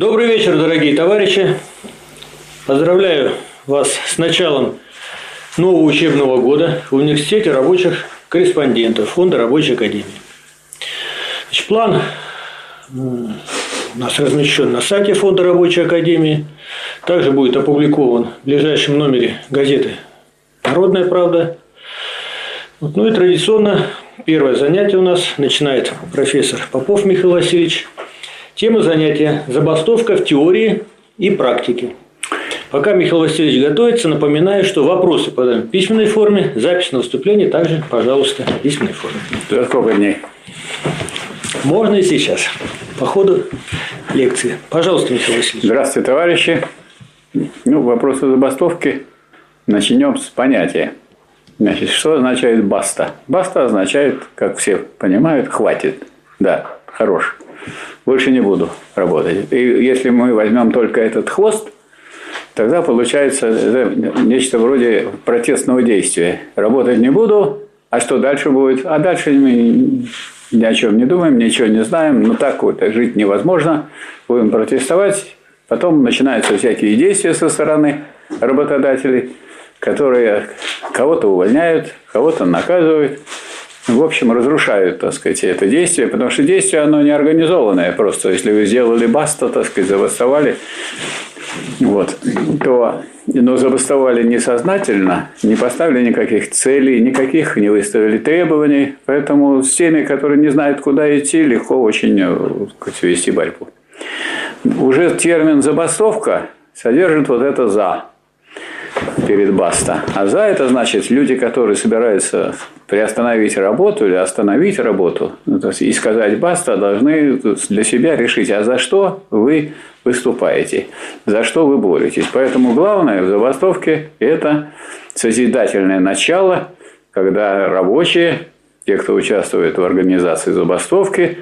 Добрый вечер, дорогие товарищи. Поздравляю вас с началом нового учебного года в Университете рабочих корреспондентов Фонда рабочей академии. Значит, план у нас размещен на сайте Фонда рабочей академии. Также будет опубликован в ближайшем номере газеты «Народная правда». Вот, ну и традиционно первое занятие у нас начинает профессор Попов Михаил Васильевич. Тема занятия – забастовка в теории и практике. Пока Михаил Васильевич готовится, напоминаю, что вопросы подаем в письменной форме, запись на выступление также, пожалуйста, в письменной форме. За сколько дней? Можно и сейчас, по ходу лекции. Пожалуйста, Михаил Васильевич. Здравствуйте, товарищи. Ну, вопросы забастовки. Начнем с понятия. Значит, что означает баста? Баста означает, как все понимают, хватит. Да, хорош. Больше не буду работать. И если мы возьмем только этот хвост, тогда получается нечто вроде протестного действия. Работать не буду, а что дальше будет? А дальше мы ни о чем не думаем, ничего не знаем, но так вот жить невозможно. Будем протестовать, потом начинаются всякие действия со стороны работодателей, которые кого-то увольняют, кого-то наказывают в общем, разрушают, так сказать, это действие, потому что действие, оно не организованное просто. Если вы сделали баста, так сказать, забастовали, вот, то, но забастовали несознательно, не поставили никаких целей, никаких не выставили требований, поэтому с теми, которые не знают, куда идти, легко очень э, сказать, вести борьбу. Уже термин «забастовка» содержит вот это «за» перед баста. А за это значит люди, которые собираются приостановить работу или остановить работу ну, то есть, и сказать баста, должны для себя решить, а за что вы выступаете, за что вы боретесь. Поэтому главное в забастовке – это созидательное начало, когда рабочие, те, кто участвует в организации забастовки,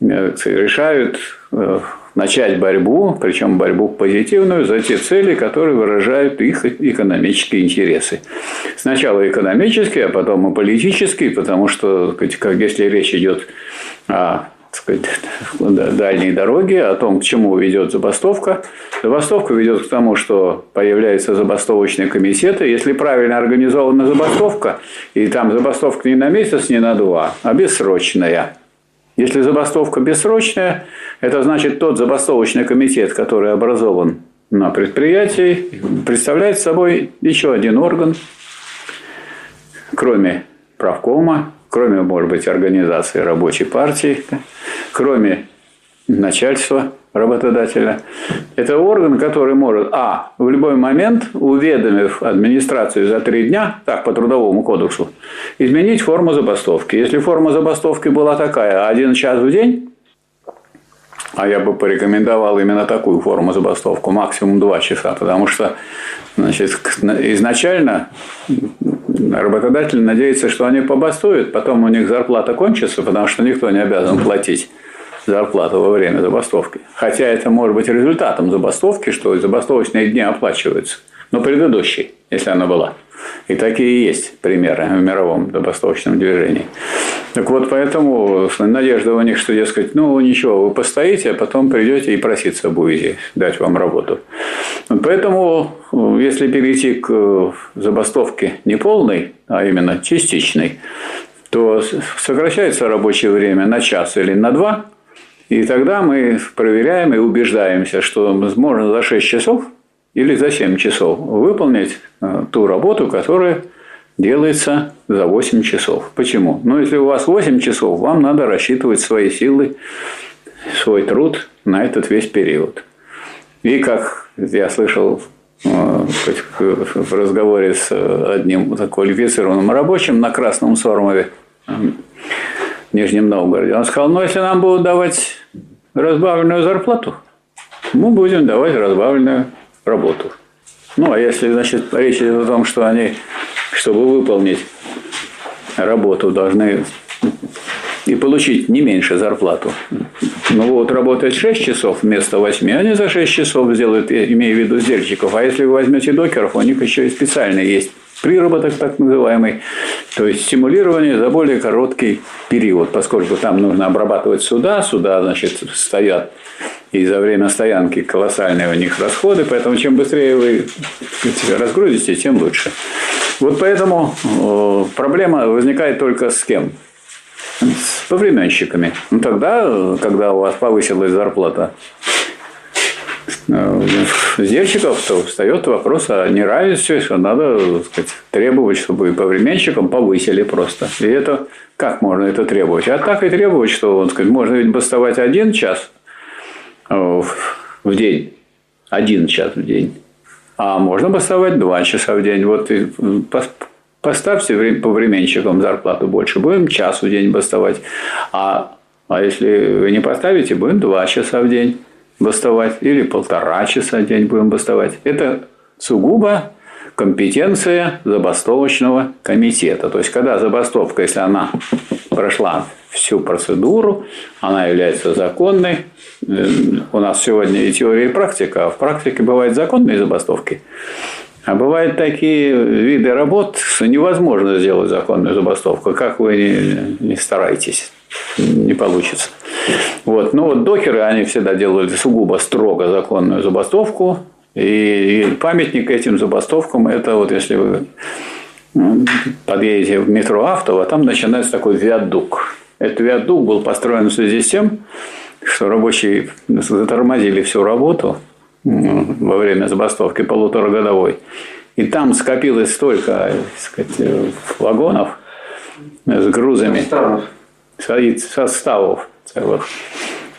э, решают э, начать борьбу, причем борьбу позитивную, за те цели, которые выражают их экономические интересы. Сначала экономические, а потом и политические, потому что, как если речь идет о дальней дороге, о том, к чему ведет забастовка. Забастовка ведет к тому, что появляются забастовочные комитеты. Если правильно организована забастовка, и там забастовка не на месяц, не на два, а бессрочная, если забастовка бессрочная, это значит тот забастовочный комитет, который образован на предприятии, представляет собой еще один орган, кроме правкома, кроме, может быть, организации рабочей партии, кроме начальства работодателя. Это орган, который может, а, в любой момент, уведомив администрацию за три дня, так, по трудовому кодексу, изменить форму забастовки. Если форма забастовки была такая, один час в день, а я бы порекомендовал именно такую форму забастовку, максимум два часа, потому что значит, изначально работодатель надеется, что они побастуют, потом у них зарплата кончится, потому что никто не обязан платить зарплату во время забастовки. Хотя это может быть результатом забастовки, что забастовочные дни оплачиваются. Но предыдущей, если она была. И такие есть примеры в мировом забастовочном движении. Так вот, поэтому надежда у них, что, дескать, ну ничего, вы постоите, а потом придете и проситься будете дать вам работу. Поэтому, если перейти к забастовке не полной, а именно частичной, то сокращается рабочее время на час или на два – и тогда мы проверяем и убеждаемся, что можно за 6 часов или за 7 часов выполнить э, ту работу, которая делается за 8 часов. Почему? Ну, если у вас 8 часов, вам надо рассчитывать свои силы, свой труд на этот весь период. И как я слышал э, в разговоре с одним квалифицированным рабочим на Красном Сормове, в Нижнем Новгороде. Он сказал, ну, если нам будут давать разбавленную зарплату, мы будем давать разбавленную работу. Ну, а если, значит, речь идет о том, что они, чтобы выполнить работу, должны и получить не меньше зарплату. Ну вот работать 6 часов вместо 8, они за 6 часов сделают, имея в виду сдельщиков. А если вы возьмете докеров, у них еще и специально есть приработок так называемый, то есть стимулирование за более короткий период, поскольку там нужно обрабатывать суда, суда, значит, стоят и за время стоянки колоссальные у них расходы, поэтому чем быстрее вы разгрузите, тем лучше. Вот поэтому э, проблема возникает только с кем? С повременщиками. Ну тогда, когда у вас повысилась зарплата э, сдельщиков, то встает вопрос о неравенстве, что надо сказать, требовать, чтобы и повременщикам повысили просто. И это как можно это требовать? А так и требовать, что он сказать, можно ведь бастовать один час э, в день, один час в день. А можно бастовать два часа в день. Вот поставьте по временщикам зарплату больше, будем час в день бастовать. А, а если вы не поставите, будем два часа в день бастовать. Или полтора часа в день будем бастовать. Это сугубо компетенция забастовочного комитета. То есть, когда забастовка, если она прошла всю процедуру, она является законной. Э, у нас сегодня и теория, и практика, а в практике бывают законные забастовки. А бывают такие виды работ, что невозможно сделать законную забастовку. Как вы не, не стараетесь, не получится. Вот. Ну вот докеры, они всегда делали сугубо строго законную забастовку. И, и памятник этим забастовкам, это вот если вы подъедете в метро Автово, там начинается такой виадук. Этот виадук был построен в связи с тем, что рабочие затормозили всю работу во время забастовки полуторагодовой. И там скопилось столько сказать, вагонов с грузами, составов целых,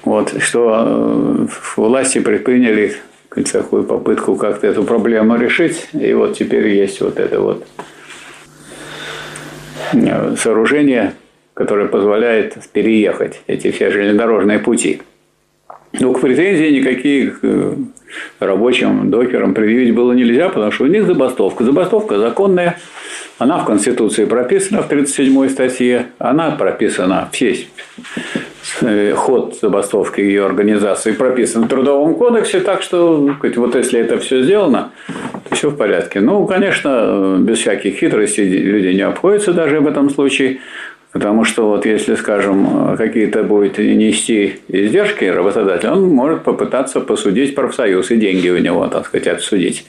вот, что э, власти предприняли такую попытку как-то эту проблему решить. И вот теперь есть вот это вот э, сооружение, которое позволяет переехать эти все железнодорожные пути. Ну, к претензии никаких э, рабочим докерам предъявить было нельзя, потому что у них забастовка. Забастовка законная, она в Конституции прописана в 37 статье, она прописана, все Э, ход забастовки ее организации прописан в Трудовом кодексе, так что вот если это все сделано, то все в порядке. Ну, конечно, без всяких хитростей люди не обходятся даже в этом случае, потому что вот если, скажем, какие-то будет нести издержки работодатель, он может попытаться посудить профсоюз и деньги у него, так сказать, отсудить.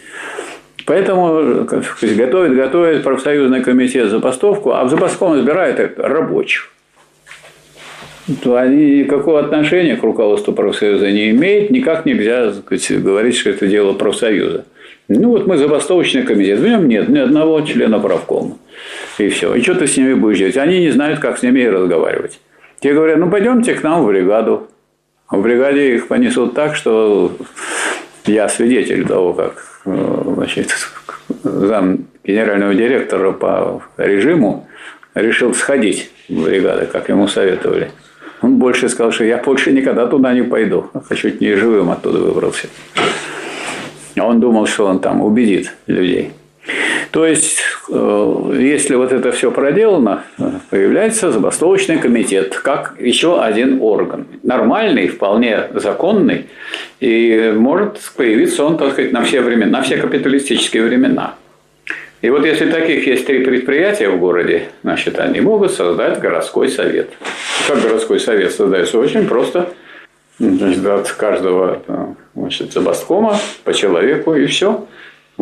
Поэтому готовит, готовит профсоюзный комитет забастовку, а в забастовку избирает рабочих то они никакого отношения к руководству профсоюза не имеют, никак нельзя сказать, говорить, что это дело профсоюза. Ну вот мы забастовочный комитет, в нем нет ни одного члена правкома. И все. И что ты с ними будешь делать? Они не знают, как с ними и разговаривать. Те говорят, ну пойдемте к нам в бригаду. В бригаде их понесут так, что я свидетель того, как э, значит, зам генерального директора по режиму решил сходить в бригаду, как ему советовали. Он больше сказал, что я больше никогда туда не пойду. А чуть не живым оттуда выбрался. Он думал, что он там убедит людей. То есть, э, если вот это все проделано, появляется забастовочный комитет, как еще один орган. Нормальный, вполне законный, и может появиться он, так сказать, на все времена, на все капиталистические времена. И вот если таких есть три предприятия в городе, значит, они могут создать городской совет. Как городской совет создается? Очень просто. Значит, от каждого значит, забасткома по человеку и все.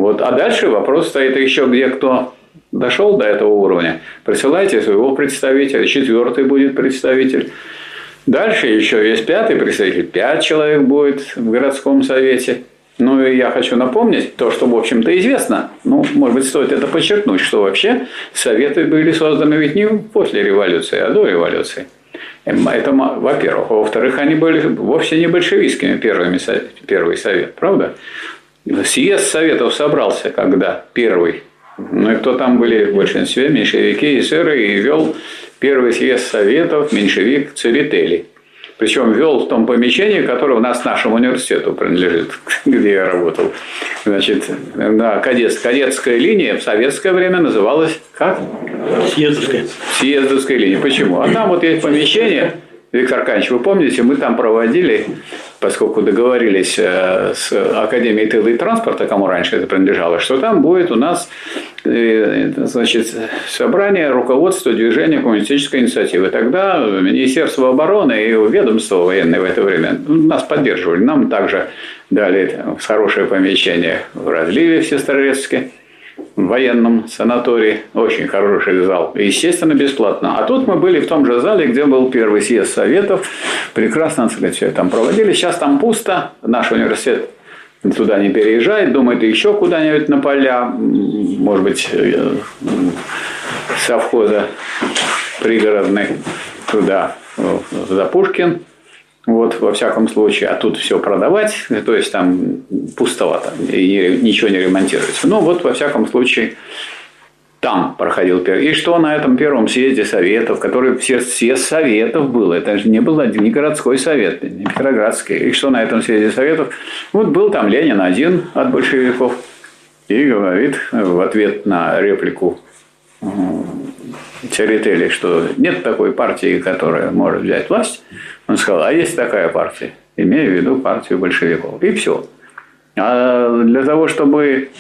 Вот. А дальше вопрос стоит еще, где кто дошел до этого уровня. Присылайте своего представителя, четвертый будет представитель. Дальше еще есть пятый представитель, пять человек будет в городском совете. Ну и я хочу напомнить то, что, в общем-то, известно. Ну, может быть, стоит это подчеркнуть, что вообще Советы были созданы ведь не после революции, а до революции. Эм, это, во-первых. во-вторых, они были вовсе не большевистскими первыми, первый совет, правда? Съезд Советов собрался, когда первый. Ну и кто там были в большинстве? Меньшевики и эсеры. И вел первый съезд Советов меньшевик Церетели. Причем вел в том помещении, которое у нас нашему университету принадлежит, где я работал. Значит, на кадет, кадетская линия в советское время называлась как? Съездовская. Съездовская линия. Почему? А там вот есть помещение, Виктор Аркадьевич, вы помните, мы там проводили поскольку договорились э, с Академией тыла и транспорта, кому раньше это принадлежало, что там будет у нас э, значит, собрание руководства движения коммунистической инициативы. Тогда Министерство обороны и ведомство военное в это время нас поддерживали. Нам также дали хорошее помещение в разливе в Сестрорецке в военном санатории. Очень хороший зал. Естественно, бесплатно. А тут мы были в том же зале, где был первый съезд Советов. Прекрасно, так сказать, все там проводили. Сейчас там пусто. Наш университет туда не переезжает. Думает еще куда-нибудь на поля. Может быть, совхоза пригородный туда, за Пушкин. Вот, во всяком случае, а тут все продавать, то есть там пустовато, и ничего не ремонтируется. Ну, вот, во всяком случае, там проходил первый. И что на этом первом съезде советов, который все съезд советов был, это же не был не городской совет, не Петроградский. И что на этом съезде советов? Вот был там Ленин один от большевиков и говорит в ответ на реплику Церетели, что нет такой партии, которая может взять власть. Он сказал, а есть такая партия, имея в виду партию большевиков. И все. А для того, чтобы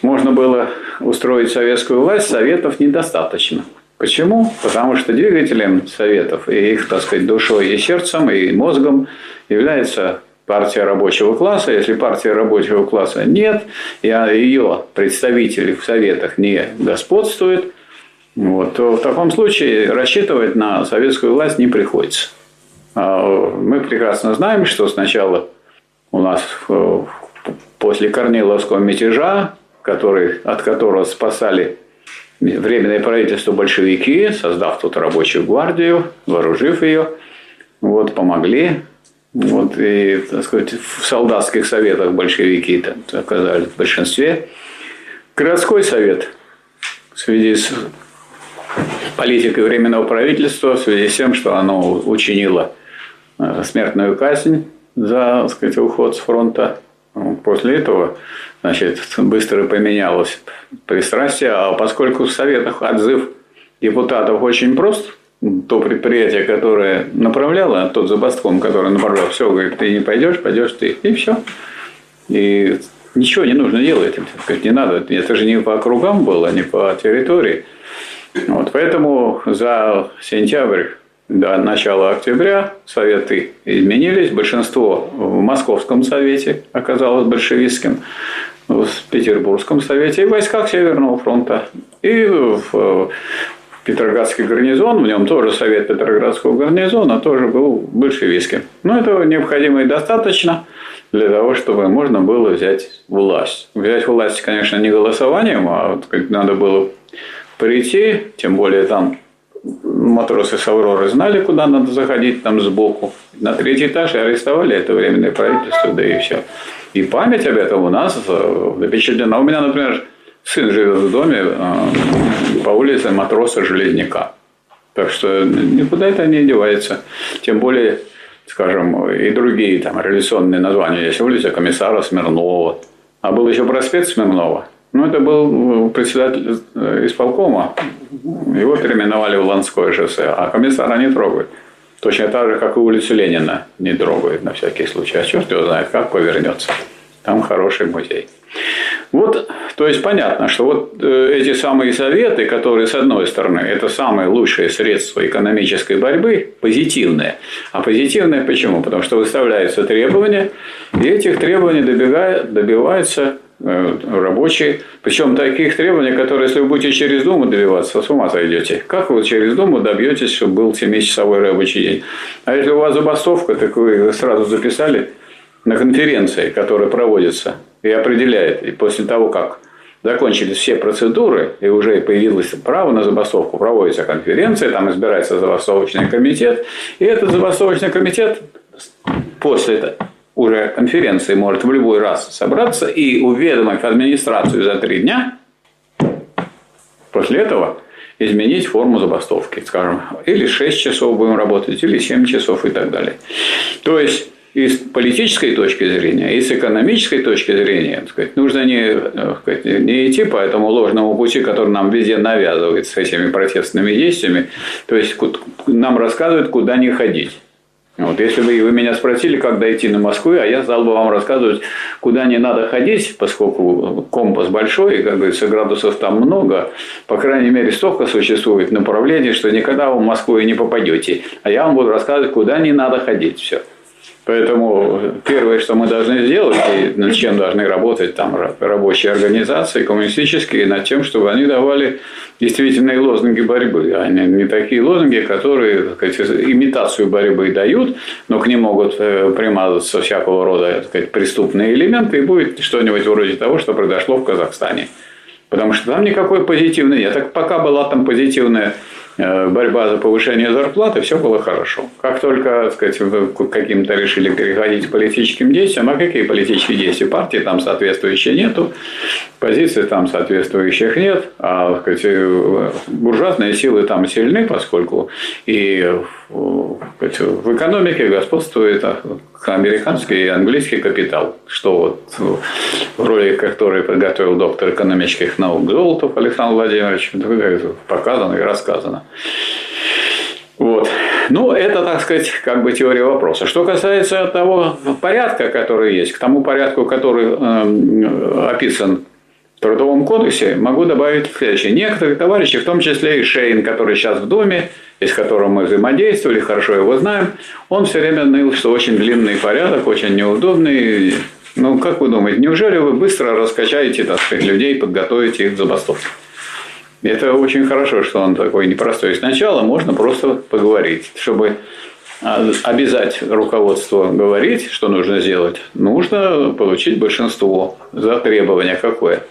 можно было устроить советскую власть, советов недостаточно. Почему? Потому что двигателем советов и их, так сказать, душой и сердцем, и мозгом является партия рабочего класса. Если партия рабочего класса нет, и ее представители в советах не господствуют, вот, то в таком случае рассчитывать на советскую власть не приходится. А, мы прекрасно знаем, что сначала у нас э, после Корниловского мятежа, который, от которого спасали Временное правительство большевики, создав тут рабочую гвардию, вооружив ее, вот, помогли. Вот, и, так сказать, в солдатских советах большевики оказались в большинстве. Городской совет в связи с политикой Временного правительства, в связи с тем, что оно учинило смертную казнь за так сказать, уход с фронта. После этого значит, быстро поменялось пристрастие, а поскольку в Советах отзыв депутатов очень прост, то предприятие, которое направляло, тот забастком, который направлял, все, говорит, ты не пойдешь, пойдешь ты, и все. И ничего не нужно делать, не надо, это же не по округам было, не по территории. Вот, поэтому за сентябрь до начала октября советы изменились. Большинство в Московском совете оказалось большевистским, в Петербургском совете и в войсках Северного фронта. И в Петроградский гарнизон, в нем тоже совет Петроградского гарнизона тоже был большевистским. Но этого необходимо и достаточно для того, чтобы можно было взять власть. Взять власть, конечно, не голосованием, а вот как надо было прийти, тем более там матросы с Авроры знали, куда надо заходить, там сбоку. На третий этаж и арестовали это временное правительство, да и все. И память об этом у нас запечатлена. У меня, например, сын живет в доме э, по улице матроса Железняка. Так что никуда это не девается. Тем более, скажем, и другие там революционные названия. Есть улица комиссара Смирнова. А был еще проспект Смирнова. Ну, это был председатель э, исполкома. Его переименовали в Ланское шоссе, а комиссара не трогают. Точно так же, как и улицу Ленина не трогают на всякий случай. А черт его знает, как повернется. Там хороший музей. Вот, то есть понятно, что вот э, эти самые советы, которые, с одной стороны, это самые лучшие средства экономической борьбы, позитивные. А позитивные почему? Потому что выставляются требования, и этих требований Э, рабочие. Причем таких требований, которые, если вы будете через Думу добиваться, с ума сойдете. Как вы через Думу добьетесь, чтобы был 7-часовой рабочий день? А если у вас забастовка, так вы сразу записали на конференции, которая проводится и определяет, и после того, как закончились все процедуры, и уже появилось право на забастовку, проводится конференция, там избирается забастовочный комитет, и этот забастовочный комитет после уже конференции может в любой раз собраться и уведомить администрацию за три дня, после этого изменить форму забастовки, скажем, или 6 часов будем работать, или 7 часов и так далее. То есть, и с политической точки зрения, и с экономической точки зрения, сказать, нужно не, сказать, не идти по этому ложному пути, который нам везде навязывают с этими протестными действиями, то есть нам рассказывают, куда не ходить. Вот, если бы вы меня спросили, как дойти на Москву, а я стал бы вам рассказывать, куда не надо ходить, поскольку компас большой, и, как говорится, градусов там много, по крайней мере, столько существует направлений, что никогда вы в Москву и не попадете. А я вам буду рассказывать, куда не надо ходить. Все. Поэтому первое, что мы должны сделать, и над чем должны работать там рабочие организации, коммунистические, над тем, чтобы они давали действительные лозунги борьбы, а не, не такие лозунги, которые так сказать, имитацию борьбы дают, но к ним могут э, примазаться всякого рода так сказать, преступные элементы, и будет что-нибудь вроде того, что произошло в Казахстане. Потому что там никакой позитивной нет. Так пока была там позитивная борьба за повышение зарплаты, все было хорошо. Как только, так сказать, каким-то решили переходить к политическим действиям, а какие политические действия? Партии там соответствующие нету, позиций там соответствующих нет, а так сказать, э, буржуазные силы там сильны, поскольку и в экономике господствует американский и английский капитал, что вот в роли которой подготовил доктор экономических наук Золотов Александр Владимирович, показано и рассказано. Вот. Ну, это, так сказать, как бы теория вопроса. Что касается того порядка, который есть, к тому порядку, который э, описан в Трудовом кодексе, могу добавить следующее. Некоторые товарищи, в том числе и Шейн, который сейчас в Доме, и с которым мы взаимодействовали, хорошо его знаем, он все время ныл, что очень длинный порядок, очень неудобный. Ну, как вы думаете, неужели вы быстро раскачаете, так сказать, людей, подготовите их к забастовке? Это очень хорошо, что он такой непростой. Сначала можно просто поговорить, чтобы обязать руководство говорить, что нужно сделать, нужно получить большинство за требование какое,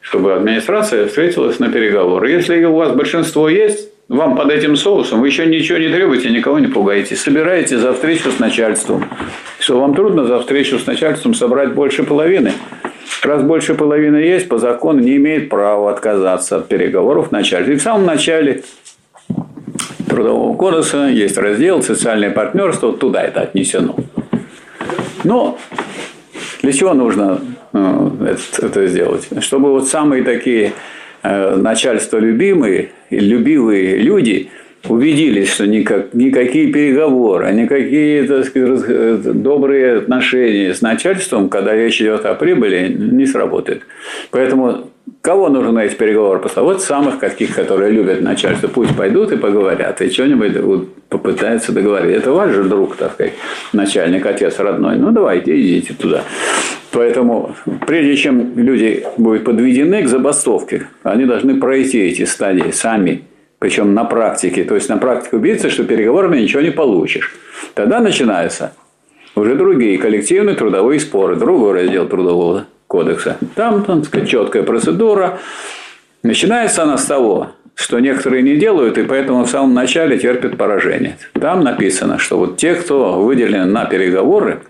чтобы администрация встретилась на переговоры. Если у вас большинство есть, вам под этим соусом, вы еще ничего не требуете, никого не пугаете. Собираете за встречу с начальством. Что вам трудно за встречу с начальством собрать больше половины. Раз больше половины есть, по закону не имеет права отказаться от переговоров начальства. И в самом начале Трудового кодекса есть раздел «Социальное партнерство», туда это отнесено. Но для чего нужно э, это сделать? Чтобы вот самые такие Э, начальство любимые, любивые люди убедились, что никак, никакие переговоры, никакие так сказать, э, добрые отношения с начальством, когда речь идет о прибыли, не сработают. Поэтому кого нужно эти переговоры послать? Вот самых каких, которые любят начальство. Пусть пойдут и поговорят, и что-нибудь попытаются договориться. Это ваш же друг, так сказать, начальник, отец родной. Ну, давайте, идите туда. Поэтому, прежде чем люди будут подведены к забастовке, они должны пройти эти стадии сами, причем на практике. То есть, на практике убедиться, что переговорами ничего не получишь. Тогда начинаются уже другие коллективные трудовые споры, другой раздел трудового кодекса. Там, так сказать, четкая процедура. Начинается она с того, что некоторые не делают, и поэтому в самом начале терпят поражение. Там написано, что вот те, кто выделены на переговоры,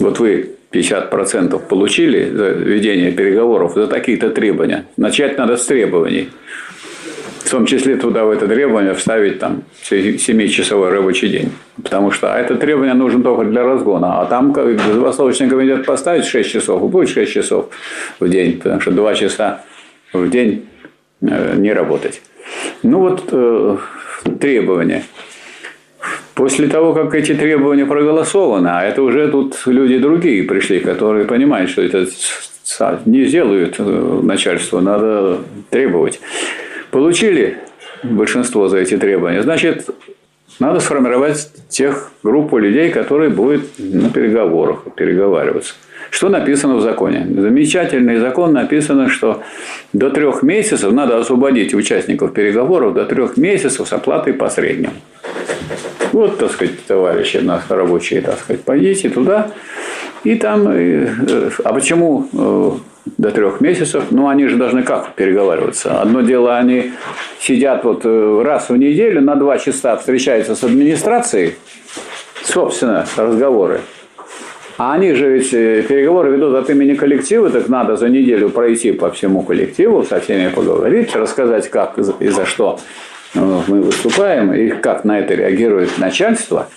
вот вы 50% получили за ведение переговоров за такие-то требования. Начать надо с требований. В том числе туда в это требование вставить там 7-часовой рабочий день. Потому что а это требование нужно только для разгона. А там как забастовочный комитет поставить 6 часов, и будет 6 часов в день. Потому что 2 часа в день э, не работать. Ну вот э, требования. После того, как эти требования проголосованы, а это уже тут люди другие пришли, которые понимают, что это не сделают э, начальство, надо требовать. Получили большинство за эти требования, значит, надо сформировать тех группу людей, которые будут на переговорах переговариваться. Что написано в законе? Замечательный закон написано, что до трех месяцев надо освободить участников переговоров до трех месяцев с оплатой по среднему. Вот, так сказать, товарищи нас рабочие, так сказать, пойдите туда. И там, э, а почему э, до трех месяцев? Ну, они же должны как переговариваться? Одно дело, они сидят вот э, раз в неделю на два часа встречаются с администрацией, собственно, разговоры. А они же ведь переговоры ведут от имени коллектива, так надо за неделю пройти по всему коллективу, со всеми поговорить, рассказать, как и за что мы выступаем, и как на это реагирует начальство,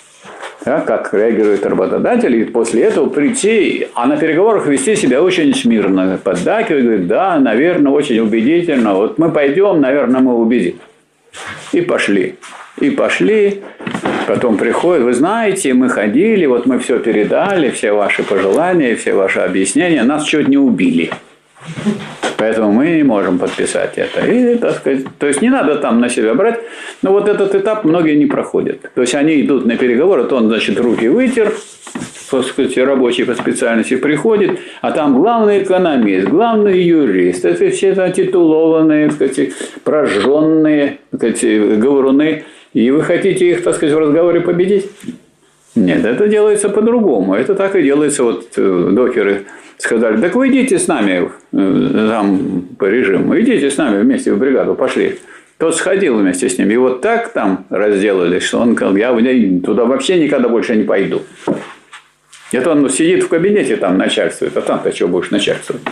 да, как реагирует работодатель, и после этого прийти, а на переговорах вести себя очень смирно, поддакивать, говорит, да, наверное, очень убедительно, вот мы пойдем, наверное, мы убедим. И пошли. И пошли, Потом приходят, вы знаете, мы ходили, вот мы все передали, все ваши пожелания, все ваши объяснения, нас чуть не убили. Поэтому мы не можем подписать это. И, так сказать, то есть не надо там на себя брать. Но вот этот этап многие не проходят. То есть они идут на переговоры, то он, значит, руки вытер, так сказать, рабочий по специальности приходит, а там главный экономист, главный юрист, это все это титулованные, так сказать, прожженные так сказать, говоруны. И вы хотите их, так сказать, в разговоре победить? Нет, это делается по-другому. Это так и делается, вот э, докеры сказали, так вы идите с нами э, там по режиму, идите с нами вместе в бригаду, пошли. Тот сходил вместе с ним. И вот так там разделались, что он сказал, я туда вообще никогда больше не пойду. Это он сидит в кабинете, там начальствует, а там-то что будешь начальствовать?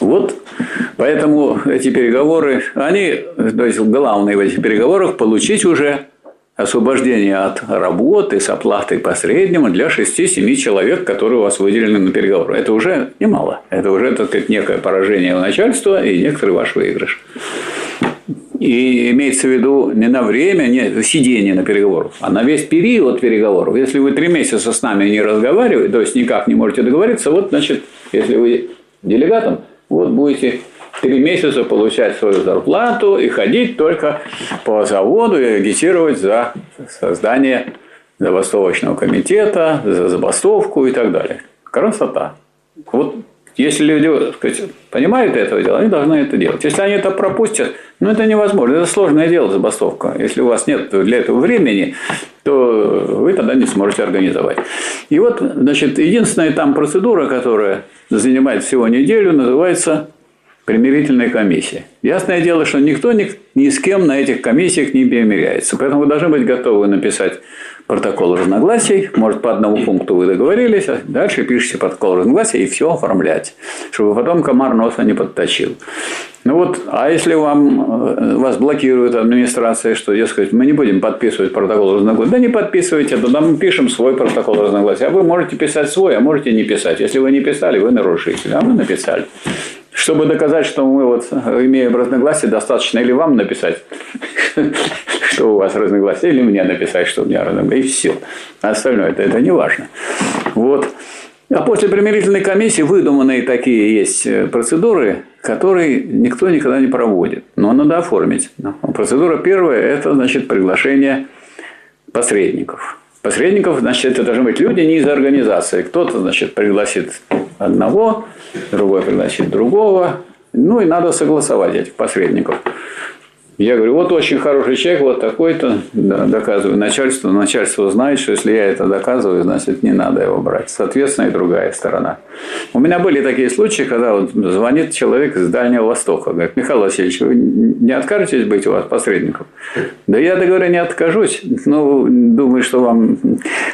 Вот, поэтому эти переговоры, они, то есть главное в этих переговорах получить уже освобождение от работы с оплатой по среднему для 6-7 человек, которые у вас выделены на переговоры. Это уже немало. Это уже, так сказать, некое поражение у начальства и некоторый ваш выигрыш. И имеется в виду не на время не сидение на переговорах, а на весь период переговоров. Если вы три месяца с нами не разговариваете, то есть никак не можете договориться, вот, значит, если вы делегатом, вот будете три месяца получать свою зарплату и ходить только по заводу и агитировать за создание забастовочного комитета, за забастовку и так далее. Красота. Вот если люди сказать, понимают этого дела, они должны это делать. Если они это пропустят, ну это невозможно. Это сложное дело, забастовка. Если у вас нет для этого времени, то вы тогда не сможете организовать. И вот, значит, единственная там процедура, которая занимает всего неделю, называется примирительная комиссия. Ясное дело, что никто ни, ни с кем на этих комиссиях не примиряется. Поэтому вы должны быть готовы написать протокол разногласий. Может, по одному пункту вы договорились, а дальше пишете протокол разногласий и все оформлять, чтобы потом комар носа не подточил. Ну вот, а если вам, э, вас блокирует администрация, что, дескать, мы не будем подписывать протокол разногласий, да не подписывайте, тогда мы пишем свой протокол разногласий. А вы можете писать свой, а можете не писать. Если вы не писали, вы нарушитель, а мы написали. Чтобы доказать, что мы вот имеем разногласия, достаточно или вам написать, что у вас разногласия, или мне написать, что у меня разногласия, и все. Остальное это, это не важно. Вот. А после примирительной комиссии выдуманные такие есть э, процедуры, которые никто никогда не проводит. Но надо оформить. Процедура первая – это, значит, приглашение посредников. Посредников, значит, это должны быть люди не из организации. Кто-то, значит, пригласит одного, другой пригласит другого. Ну и надо согласовать этих посредников. Я говорю, вот очень хороший человек, вот такой-то, да, доказываю начальству. Начальство знает, что если я это доказываю, значит, не надо его брать. Соответственно, и другая сторона. У меня были такие случаи, когда вот звонит человек из Дальнего Востока. Говорит, Михаил Васильевич, вы не откажетесь быть у вас посредником? Да я, говорю, не откажусь. Ну, думаю, что вам,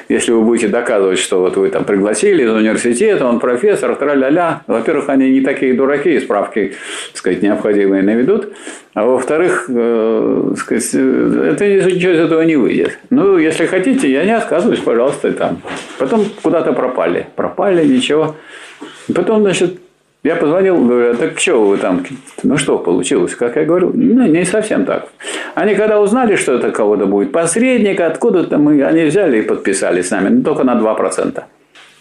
если вы будете доказывать, что вот вы там пригласили из университета, он профессор, тра-ля-ля. Во-первых, они не такие дураки, справки, так сказать, необходимые наведут. А во-вторых, э, сказать, это ничего из этого не выйдет. Ну, если хотите, я не отказываюсь, пожалуйста, там. Потом куда-то пропали. Пропали, ничего. Потом, значит, я позвонил, говорю, «А так что вы там, ну что получилось? Как я говорю, ну, не совсем так. Они когда узнали, что это кого-то будет посредник, откуда-то мы, они взяли и подписали с нами, но только на 2%,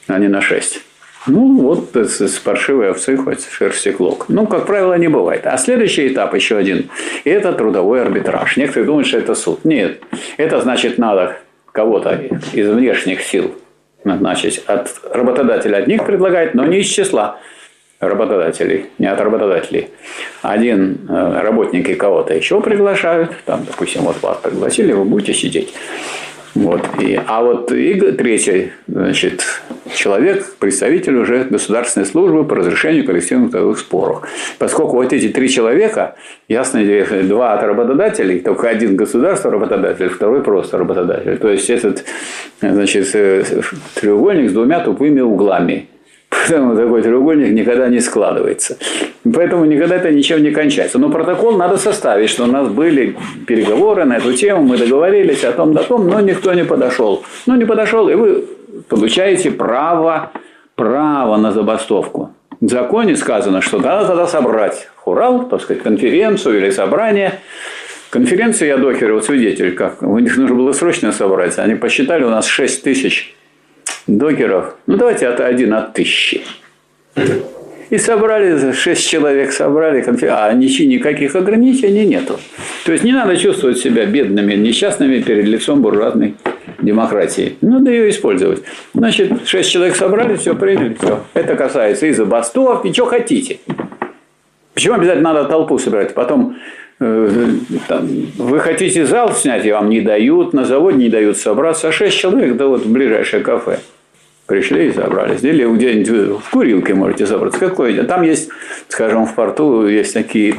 а не на 6%. Ну, вот с паршивой овцы хоть шерсти клок. Ну, как правило, не бывает. А следующий этап еще один. И это трудовой арбитраж. Некоторые думают, что это суд. Нет. Это значит, надо кого-то из внешних сил назначить. От работодателя одних предлагать, но не из числа работодателей, не от работодателей. Один э, работники кого-то еще приглашают, там, допустим, вот вас пригласили, вы будете сидеть. Вот. И, а вот и третий значит, человек, представитель уже государственной службы по разрешению коллективных трудовых споров. Поскольку вот эти три человека, ясно, два от работодателей, только один государство работодатель, второй просто работодатель. То есть этот значит, э, треугольник с двумя тупыми углами. Такой треугольник никогда не складывается. Поэтому никогда это ничем не кончается. Но протокол надо составить, что у нас были переговоры на эту тему, мы договорились о том, о том, но никто не подошел. Ну, не подошел, и вы получаете право, право на забастовку. В законе сказано, что надо тогда собрать хурал, так сказать, конференцию или собрание, Конференция я докеры, вот свидетель, как у них нужно было срочно собрать. Они посчитали, у нас 6 тысяч докеров. Ну, давайте от один от тысячи. И собрали, 6 человек собрали конференцию, а ничего, никаких ограничений нету. То есть не надо чувствовать себя бедными, несчастными перед лицом буржуазной демократии. Надо ее использовать. Значит, 6 человек собрали, все приняли, все. Это касается и забастовок, и что хотите. Почему обязательно надо толпу собирать? Потом вы хотите зал снять, и вам не дают, на заводе не дают собраться, а шесть человек, да вот в ближайшее кафе. Пришли и собрались. Или где-нибудь в курилке можете собраться. Какой Там есть, скажем, в порту есть такие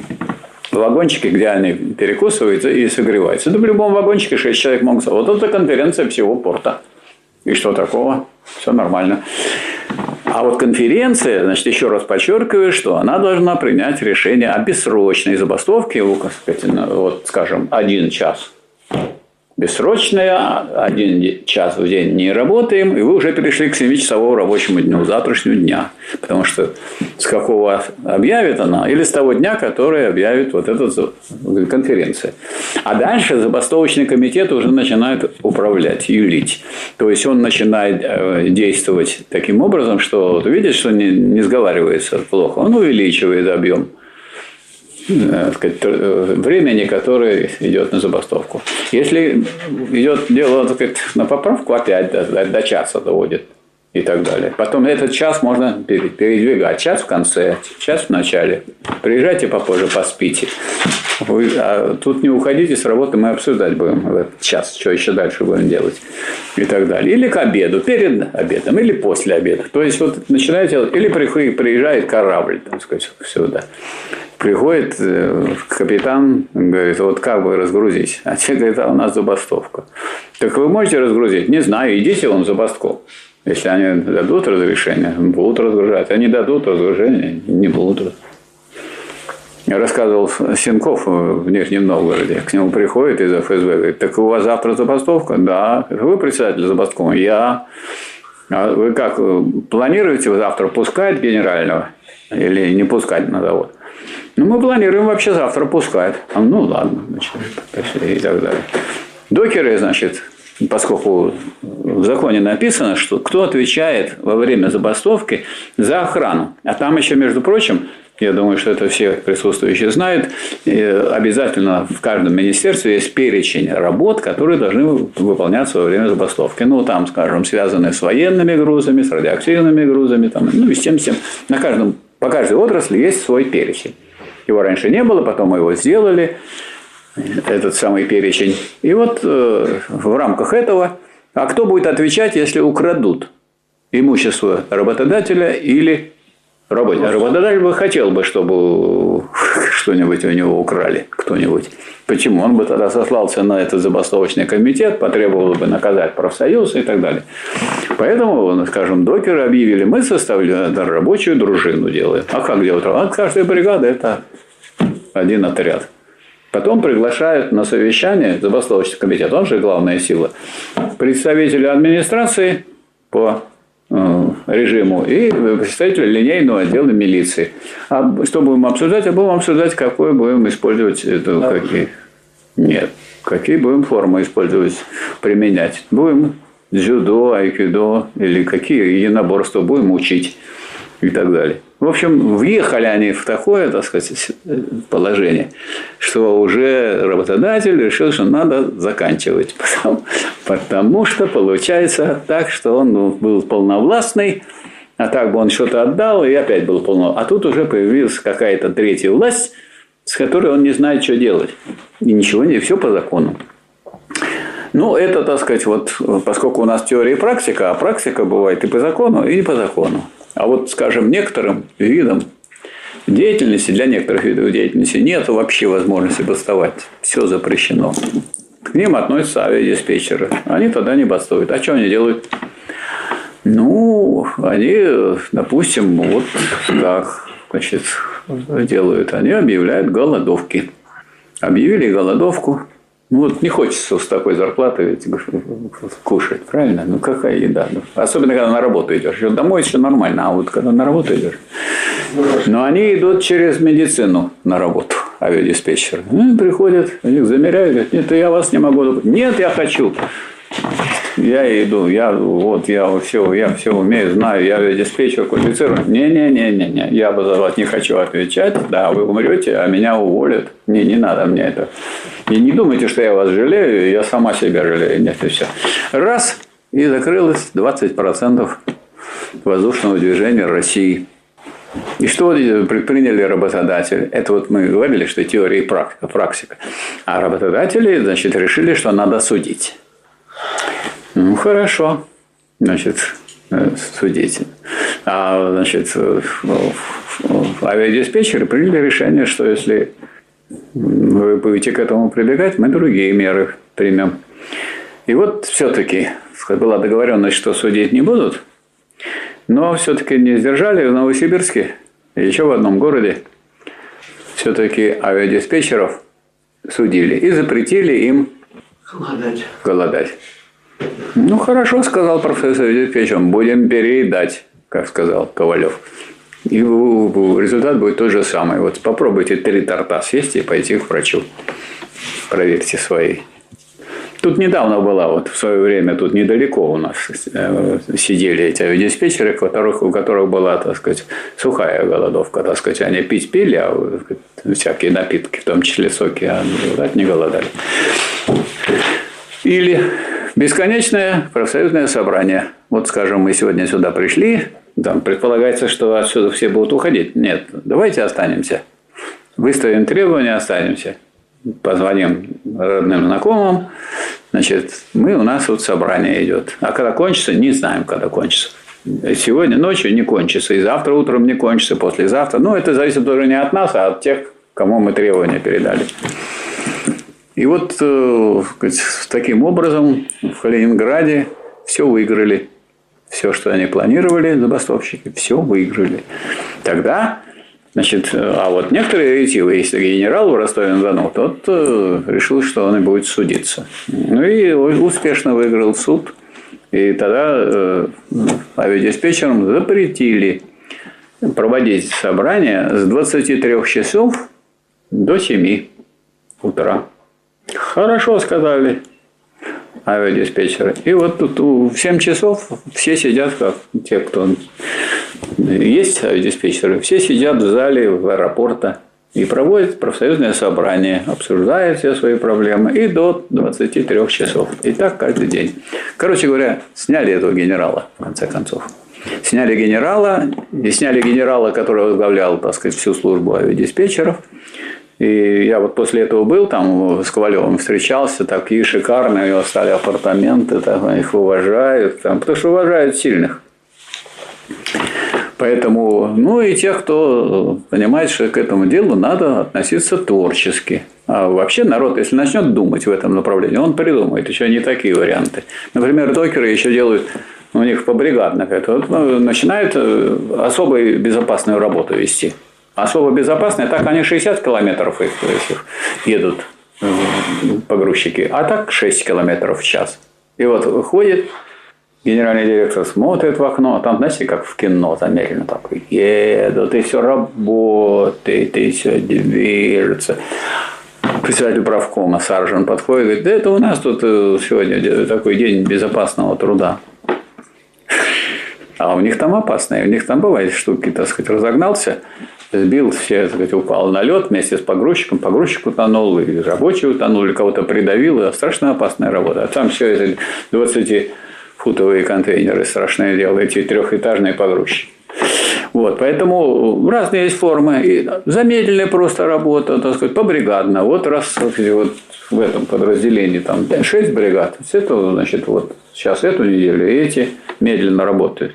вагончики, где они перекусываются и согреваются. Да в любом вагончике шесть человек могут. Вот это конференция всего порта. И что такого? Все нормально. А вот конференция, значит, еще раз подчеркиваю, что она должна принять решение о бессрочной забастовке, вот, скажем, один час бессрочная, один час в день не работаем, и вы уже перешли к 7-часовому рабочему дню, завтрашнего дня. Потому что с какого объявит она, или с того дня, который объявит вот эта конференция. А дальше забастовочный комитет уже начинает управлять, юлить. То есть он начинает э, действовать таким образом, что вот видите, что не, не сговаривается плохо, он увеличивает объем сказать, э, времени, которое идет на забастовку. Если идет дело сказать, на поправку, опять до, до часа доводит и так далее. Потом этот час можно передвигать. Час в конце, час в начале. Приезжайте попозже, поспите. Вы, а тут не уходите с работы, мы обсуждать будем в этот час, что еще дальше будем делать и так далее. Или к обеду, перед обедом, или после обеда. То есть, вот начинаете, или приезжает корабль, так сказать, сюда приходит э, капитан, говорит, вот как бы разгрузить? А те говорят, а у нас забастовка. Так вы можете разгрузить? Не знаю, идите вон в забастовку. Если они дадут разрешение, будут разгружать. Они дадут разгружение, не будут. Я рассказывал Сенков в Нижнем Новгороде. К нему приходит из ФСБ, говорит, так у вас завтра забастовка? Да. Вы председатель забастовки? Я. А вы как, планируете завтра пускать генерального или не пускать на завод? Ну, мы планируем вообще завтра пускать. А, ну, ладно, значит, и так далее. Докеры, значит, поскольку в законе написано, что кто отвечает во время забастовки за охрану. А там еще, между прочим, я думаю, что это все присутствующие знают, обязательно в каждом министерстве есть перечень работ, которые должны выполняться во время забастовки. Ну, там, скажем, связанные с военными грузами, с радиоактивными грузами, там, ну и с тем, с тем. На каждом, по каждой отрасли есть свой перечень. Его раньше не было, потом мы его сделали, этот самый перечень. И вот э, в рамках этого, а кто будет отвечать, если украдут имущество работодателя или работодателя? Работодатель бы хотел бы, чтобы что-нибудь у него украли, кто-нибудь. Почему? Он бы тогда сослался на этот забастовочный комитет, потребовал бы наказать профсоюз и так далее. Поэтому, скажем, докеры объявили, мы составляем рабочую дружину делаем. А как делать? А каждая бригада – это один отряд. Потом приглашают на совещание забастовочный комитет, он же главная сила, представителя администрации по э, режиму и представителя линейного отдела милиции. А что будем обсуждать? А будем обсуждать, какой будем использовать эту, какие. Нет. Какие будем формы использовать, применять. Будем дзюдо, айкидо или какие единоборства будем учить и так далее. В общем, въехали они в такое, так сказать, положение, что уже работодатель решил, что надо заканчивать. Потому, потому что получается так, что он был полновластный, а так бы он что-то отдал и опять был полно. А тут уже появилась какая-то третья власть, с которой он не знает, что делать. И ничего не, все по закону. Ну, это, так сказать, вот, поскольку у нас теория и практика, а практика бывает и по закону, и не по закону. А вот, скажем, некоторым видам деятельности, для некоторых видов деятельности нет вообще возможности бастовать. Все запрещено. К ним относятся авиадиспетчеры. Они тогда не бастуют. А что они делают? Ну, они, допустим, вот как значит, делают. Они объявляют голодовки. Объявили голодовку. Ну вот не хочется с такой зарплатой кушать, правильно? Ну какая еда? Ну, особенно когда на работу идешь. Домой еще нормально, а вот когда на работу идешь. Но они идут через медицину на работу. авиадиспетчеры. Ну, приходят, они замеряют, говорят, нет, я вас не могу. Нет, я хочу. Я иду, я вот, я все, я все умею, знаю, я диспетчер квалифицирован. Не-не-не-не-не, я вас не хочу отвечать, да, вы умрете, а меня уволят. Не, не надо мне это. И не думайте, что я вас жалею, я сама себя жалею. Нет, и все. Раз, и закрылось 20% воздушного движения России. И что предприняли работодатели? Это вот мы говорили, что теория и практика, практика. А работодатели, значит, решили, что надо судить. Ну, хорошо. Значит, э, судите. А, значит, э, авиадиспетчеры приняли решение, что если вы будете к этому прибегать, мы другие меры примем. И вот все-таки была договоренность, что судить не будут, но все-таки не сдержали в Новосибирске, еще в одном городе, все-таки авиадиспетчеров судили и запретили им голодать. голодать. Ну, хорошо, сказал профессор Юрьевич, будем переедать, как сказал Ковалев. И результат будет тот же самый. Вот попробуйте три торта съесть и пойти к врачу. Проверьте свои. Тут недавно была, вот в свое время, тут недалеко у нас э, сидели эти диспетчеры, у которых, у которых была, так сказать, сухая голодовка, так сказать, они пить пили, а всякие напитки, в том числе соки, а голодать не голодали. Или Бесконечное профсоюзное собрание. Вот, скажем, мы сегодня сюда пришли, там предполагается, что отсюда все будут уходить. Нет, давайте останемся. Выставим требования, останемся. Позвоним родным знакомым. Значит, мы, у нас вот собрание идет. А когда кончится, не знаем, когда кончится. Сегодня ночью не кончится, и завтра утром не кончится, послезавтра. Ну, это зависит тоже не от нас, а от тех, кому мы требования передали. И вот э, таким образом в Калининграде все выиграли. Все, что они планировали, забастовщики, все выиграли. Тогда, значит, э, а вот некоторые ретивы, если генерал в Ростове-на-Дону, тот э, решил, что он и будет судиться. Ну и успешно выиграл суд. И тогда авиадиспетчерам запретили проводить собрание с 23 часов до 7 утра. Хорошо сказали авиадиспетчеры. И вот тут в 7 часов все сидят, как те, кто есть авиадиспетчеры, все сидят в зале в аэропорта и проводят профсоюзное собрание, обсуждают все свои проблемы и до 23 часов. И так каждый день. Короче говоря, сняли этого генерала, в конце концов. Сняли генерала, и сняли генерала, который возглавлял, так сказать, всю службу авиадиспетчеров – и я вот после этого был там с Ковалевым, встречался, такие шикарные, у него стали апартаменты, там, их уважают, там, потому что уважают сильных. Поэтому, ну и тех, кто понимает, что к этому делу надо относиться творчески. А вообще народ, если начнет думать в этом направлении, он придумает еще не такие варианты. Например, докеры еще делают у них побригадно это. Вот, ну, начинают э, особо безопасную работу вести особо безопасные, так они 60 километров их, их едут э, погрузчики, а так 6 километров в час. И вот выходит генеральный директор смотрит в окно, а там, знаете, как в кино замеренно такой, едут, и все работает, и все движется. Председатель правкома Саржан подходит и говорит, да это у нас тут э, сегодня такой день безопасного труда. А у них там опасные, у них там бывает штуки, так сказать, разогнался, сбил, все, так сказать, упал на лед вместе с погрузчиком, погрузчик утонул, и рабочий утонул, или кого-то придавил, это страшно опасная работа. А там все это 20-футовые контейнеры, страшное дело, эти трехэтажные погрузчики. Вот, поэтому разные есть формы. И замедленная просто работа, так сказать, побригадно. Вот раз вот в этом подразделении там 6 бригад, это, значит, вот сейчас эту неделю эти медленно работают.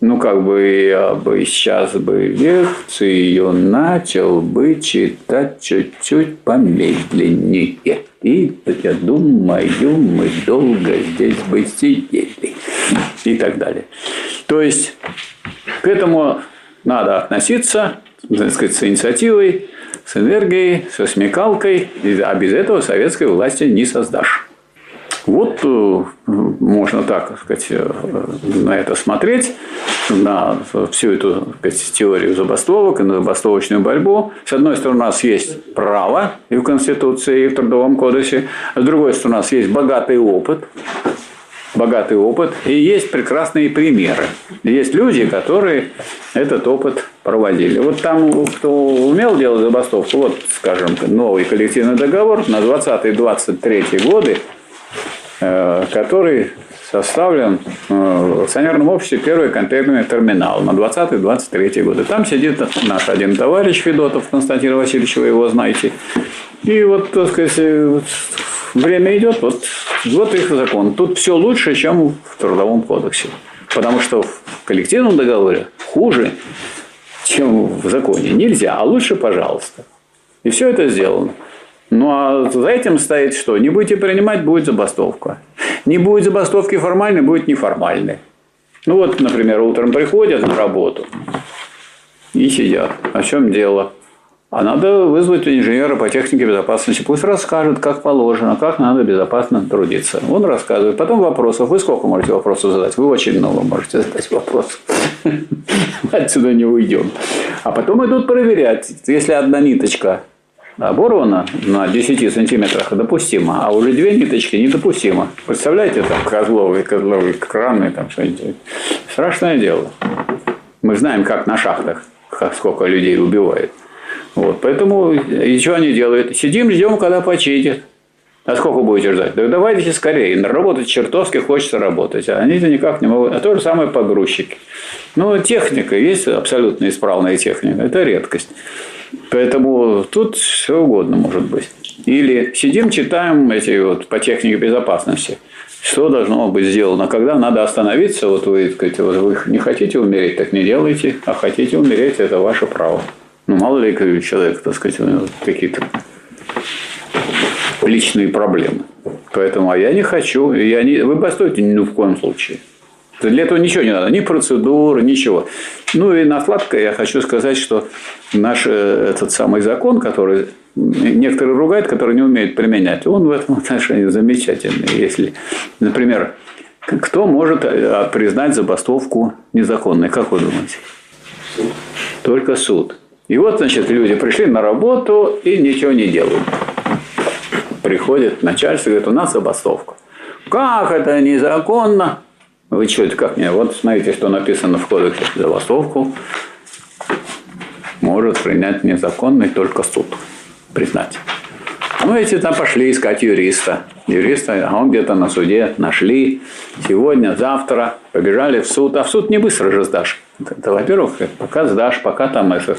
Ну, как бы я бы сейчас бы лекцию начал бы читать чуть-чуть помедленнее. И, я думаю, мы долго здесь бы сидели. И так далее. То есть, к этому надо относиться, так сказать, с инициативой, с энергией, со смекалкой, а без этого советской власти не создашь. Вот э, можно так сказать, э, на это смотреть. на всю эту сказать, теорию забастовок и на забастовочную борьбу. С одной стороны, у нас есть право и в Конституции, и в Трудовом кодексе. А с другой стороны, у нас есть богатый опыт. Богатый опыт. И есть прекрасные примеры. Есть люди, которые этот опыт проводили. Вот там, кто умел делать забастовку, вот, скажем, новый коллективный договор на 20-23 годы, который составлен э, в акционерном обществе первый контейнерный терминал на 20-23 годы. Там сидит наш один товарищ Федотов, Константин Васильевич, вы его знаете. И вот, так сказать, время идет, вот, вот их закон. Тут все лучше, чем в Трудовом кодексе. Потому что в коллективном договоре хуже, чем в законе. Нельзя, а лучше, пожалуйста. И все это сделано. Ну а за этим стоит что? Не будете принимать, будет забастовка. Не будет забастовки формальной, будет неформальной. Ну вот, например, утром приходят на работу и сидят. О чем дело? А надо вызвать инженера по технике безопасности. Пусть расскажет, как положено, как надо безопасно трудиться. Он рассказывает. Потом вопросов. Вы сколько можете вопросов задать? Вы очень много можете задать вопросов. Отсюда не уйдем. А потом идут проверять. Если одна ниточка оборвана на 10 сантиметрах допустимо, а уже две ниточки недопустимо. Представляете, там козловые, козловые краны, там что-нибудь. Страшное дело. Мы знаем, как на шахтах, сколько людей убивают. Вот, поэтому и что они делают? Сидим, ждем, когда починят. А сколько будете ждать? Да давайте скорее. Работать чертовски хочется работать. А они-то никак не могут. А то же самое погрузчики. Ну, техника. Есть абсолютно исправная техника. Это редкость. Поэтому тут все угодно может быть. Или сидим, читаем эти вот по технике безопасности. Что должно быть сделано? Когда надо остановиться, вот вы, сказать, вот вы не хотите умереть, так не делайте, а хотите умереть, это ваше право. Ну, мало ли человек, так сказать, какие-то личные проблемы. Поэтому, а я не хочу, я не, вы постойте ни в коем случае. Для этого ничего не надо, ни процедуры, ничего. Ну и на сладкое я хочу сказать, что наш э, этот самый закон, который некоторые ругают, которые не умеют применять, он в этом отношении замечательный. Если, например, кто может э, признать забастовку незаконной, как вы думаете? Только суд. И вот, значит, люди пришли на работу и ничего не делают. Приходит начальство и говорит, у нас забастовка. Как это незаконно? Вы что, это как мне? Вот смотрите, что написано в кодексе. Забастовку может принять незаконный только суд. Признать. Ну, эти там пошли искать юриста. Юриста, а он где-то на суде нашли. Сегодня, завтра побежали в суд. А в суд не быстро же сдашь. Это, во-первых, пока сдашь, пока там это,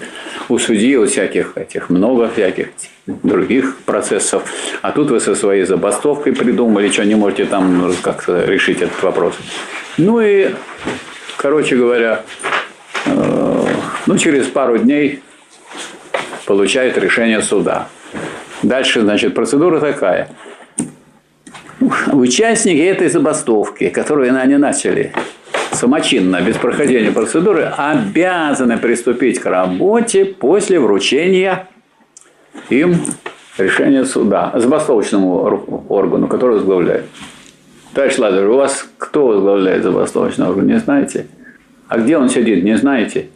у судьи у всяких этих много всяких других процессов. А тут вы со своей забастовкой придумали, что не можете там как-то решить этот вопрос. Ну и, короче говоря, э, ну, через пару дней получает решение суда. Дальше, значит, процедура такая. Участники этой забастовки, которую они начали самочинно, без прохождения процедуры, обязаны приступить к работе после вручения им решения суда, забастовочному органу, который возглавляет. Товарищ Лазарь, у вас кто возглавляет забастовочный орган, не знаете? А где он сидит, не знаете?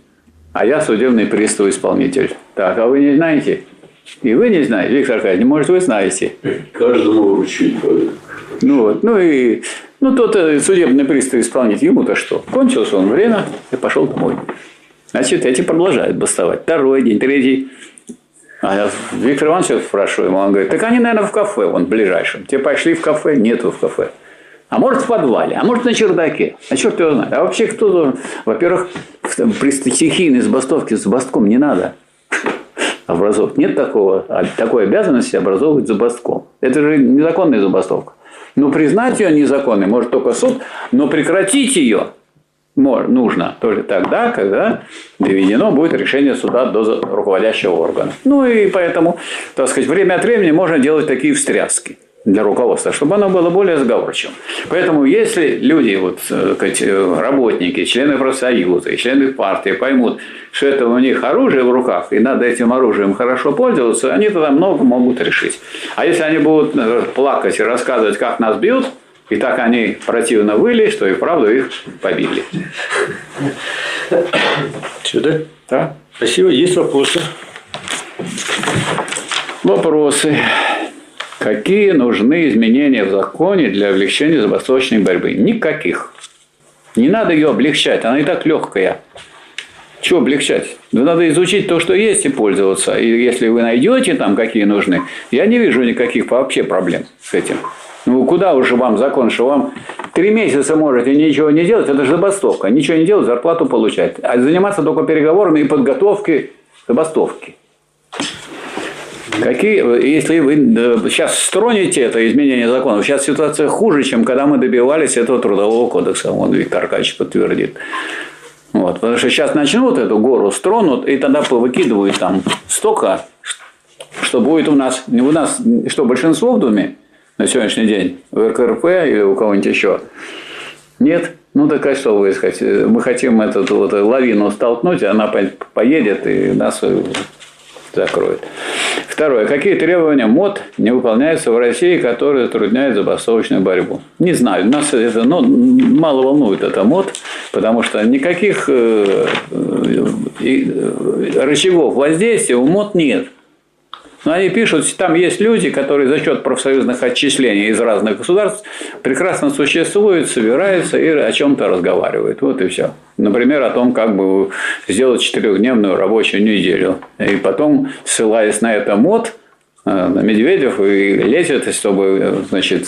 А я судебный пристав исполнитель. Так, а вы не знаете? И вы не знаете, Виктор Аркадьевич, может, вы знаете. Каждому вручить. Ну вот, ну и ну, тот э, судебный пристав исполнитель, ему-то что? Кончилось он время и пошел домой. Значит, эти продолжают бастовать. Второй день, третий. А я Виктор Иванович спрашиваю ему, он говорит, так они, наверное, в кафе, вон, ближайшем. Те пошли в кафе, нету в кафе. А может в подвале, а может на чердаке. А черт его знает. А вообще кто должен? Во-первых, при стихийной забастовке с забастком не надо образовывать. Нет такого, а такой обязанности образовывать забастком. Это же незаконная забастовка. Но признать ее незаконной может только суд, но прекратить ее нужно только тогда, когда доведено будет решение суда до руководящего органа. Ну и поэтому, так сказать, время от времени можно делать такие встряски для руководства, чтобы оно было более сговорчивым. Поэтому, если люди, вот, э, э, работники, члены профсоюза члены партии поймут, что это у них оружие в руках, и надо этим оружием хорошо пользоваться, они тогда много могут решить. А если они будут э, плакать и рассказывать, как нас бьют, и так они противно выли, что и правду их побили. Да? Да? Спасибо. Есть вопросы? Вопросы. Какие нужны изменения в законе для облегчения забастовочной борьбы? Никаких. Не надо ее облегчать, она и так легкая. Чего облегчать? Да надо изучить то, что есть, и пользоваться. И если вы найдете там, какие нужны, я не вижу никаких вообще проблем с этим. Ну, куда уже вам закон, что вам три месяца можете ничего не делать, это же забастовка. Ничего не делать, зарплату получать. А заниматься только переговорами и подготовкой забастовки. Какие, если вы сейчас строните это изменение законов, сейчас ситуация хуже, чем когда мы добивались этого трудового кодекса, он Виктор Аркадьевич подтвердит. Вот, потому что сейчас начнут эту гору стронут, и тогда повыкидывают там столько, что будет у нас, у нас, что большинство в Думе на сегодняшний день, в РКРП или у кого-нибудь еще, нет. Ну так а что вы хотите? Мы хотим эту вот лавину столкнуть, она поедет и нас закроет. Второе. Какие требования МОД не выполняются в России, которые затрудняют забастовочную борьбу? Не знаю. Нас это ну, мало волнует это МОД, потому что никаких э, э, рычагов воздействия у МОД нет. Но они пишут, там есть люди, которые за счет профсоюзных отчислений из разных государств прекрасно существуют, собираются и о чем-то разговаривают. Вот и все. Например, о том, как бы сделать четырехдневную рабочую неделю. И потом, ссылаясь на это мод, э, Медведев и лезет, чтобы значит,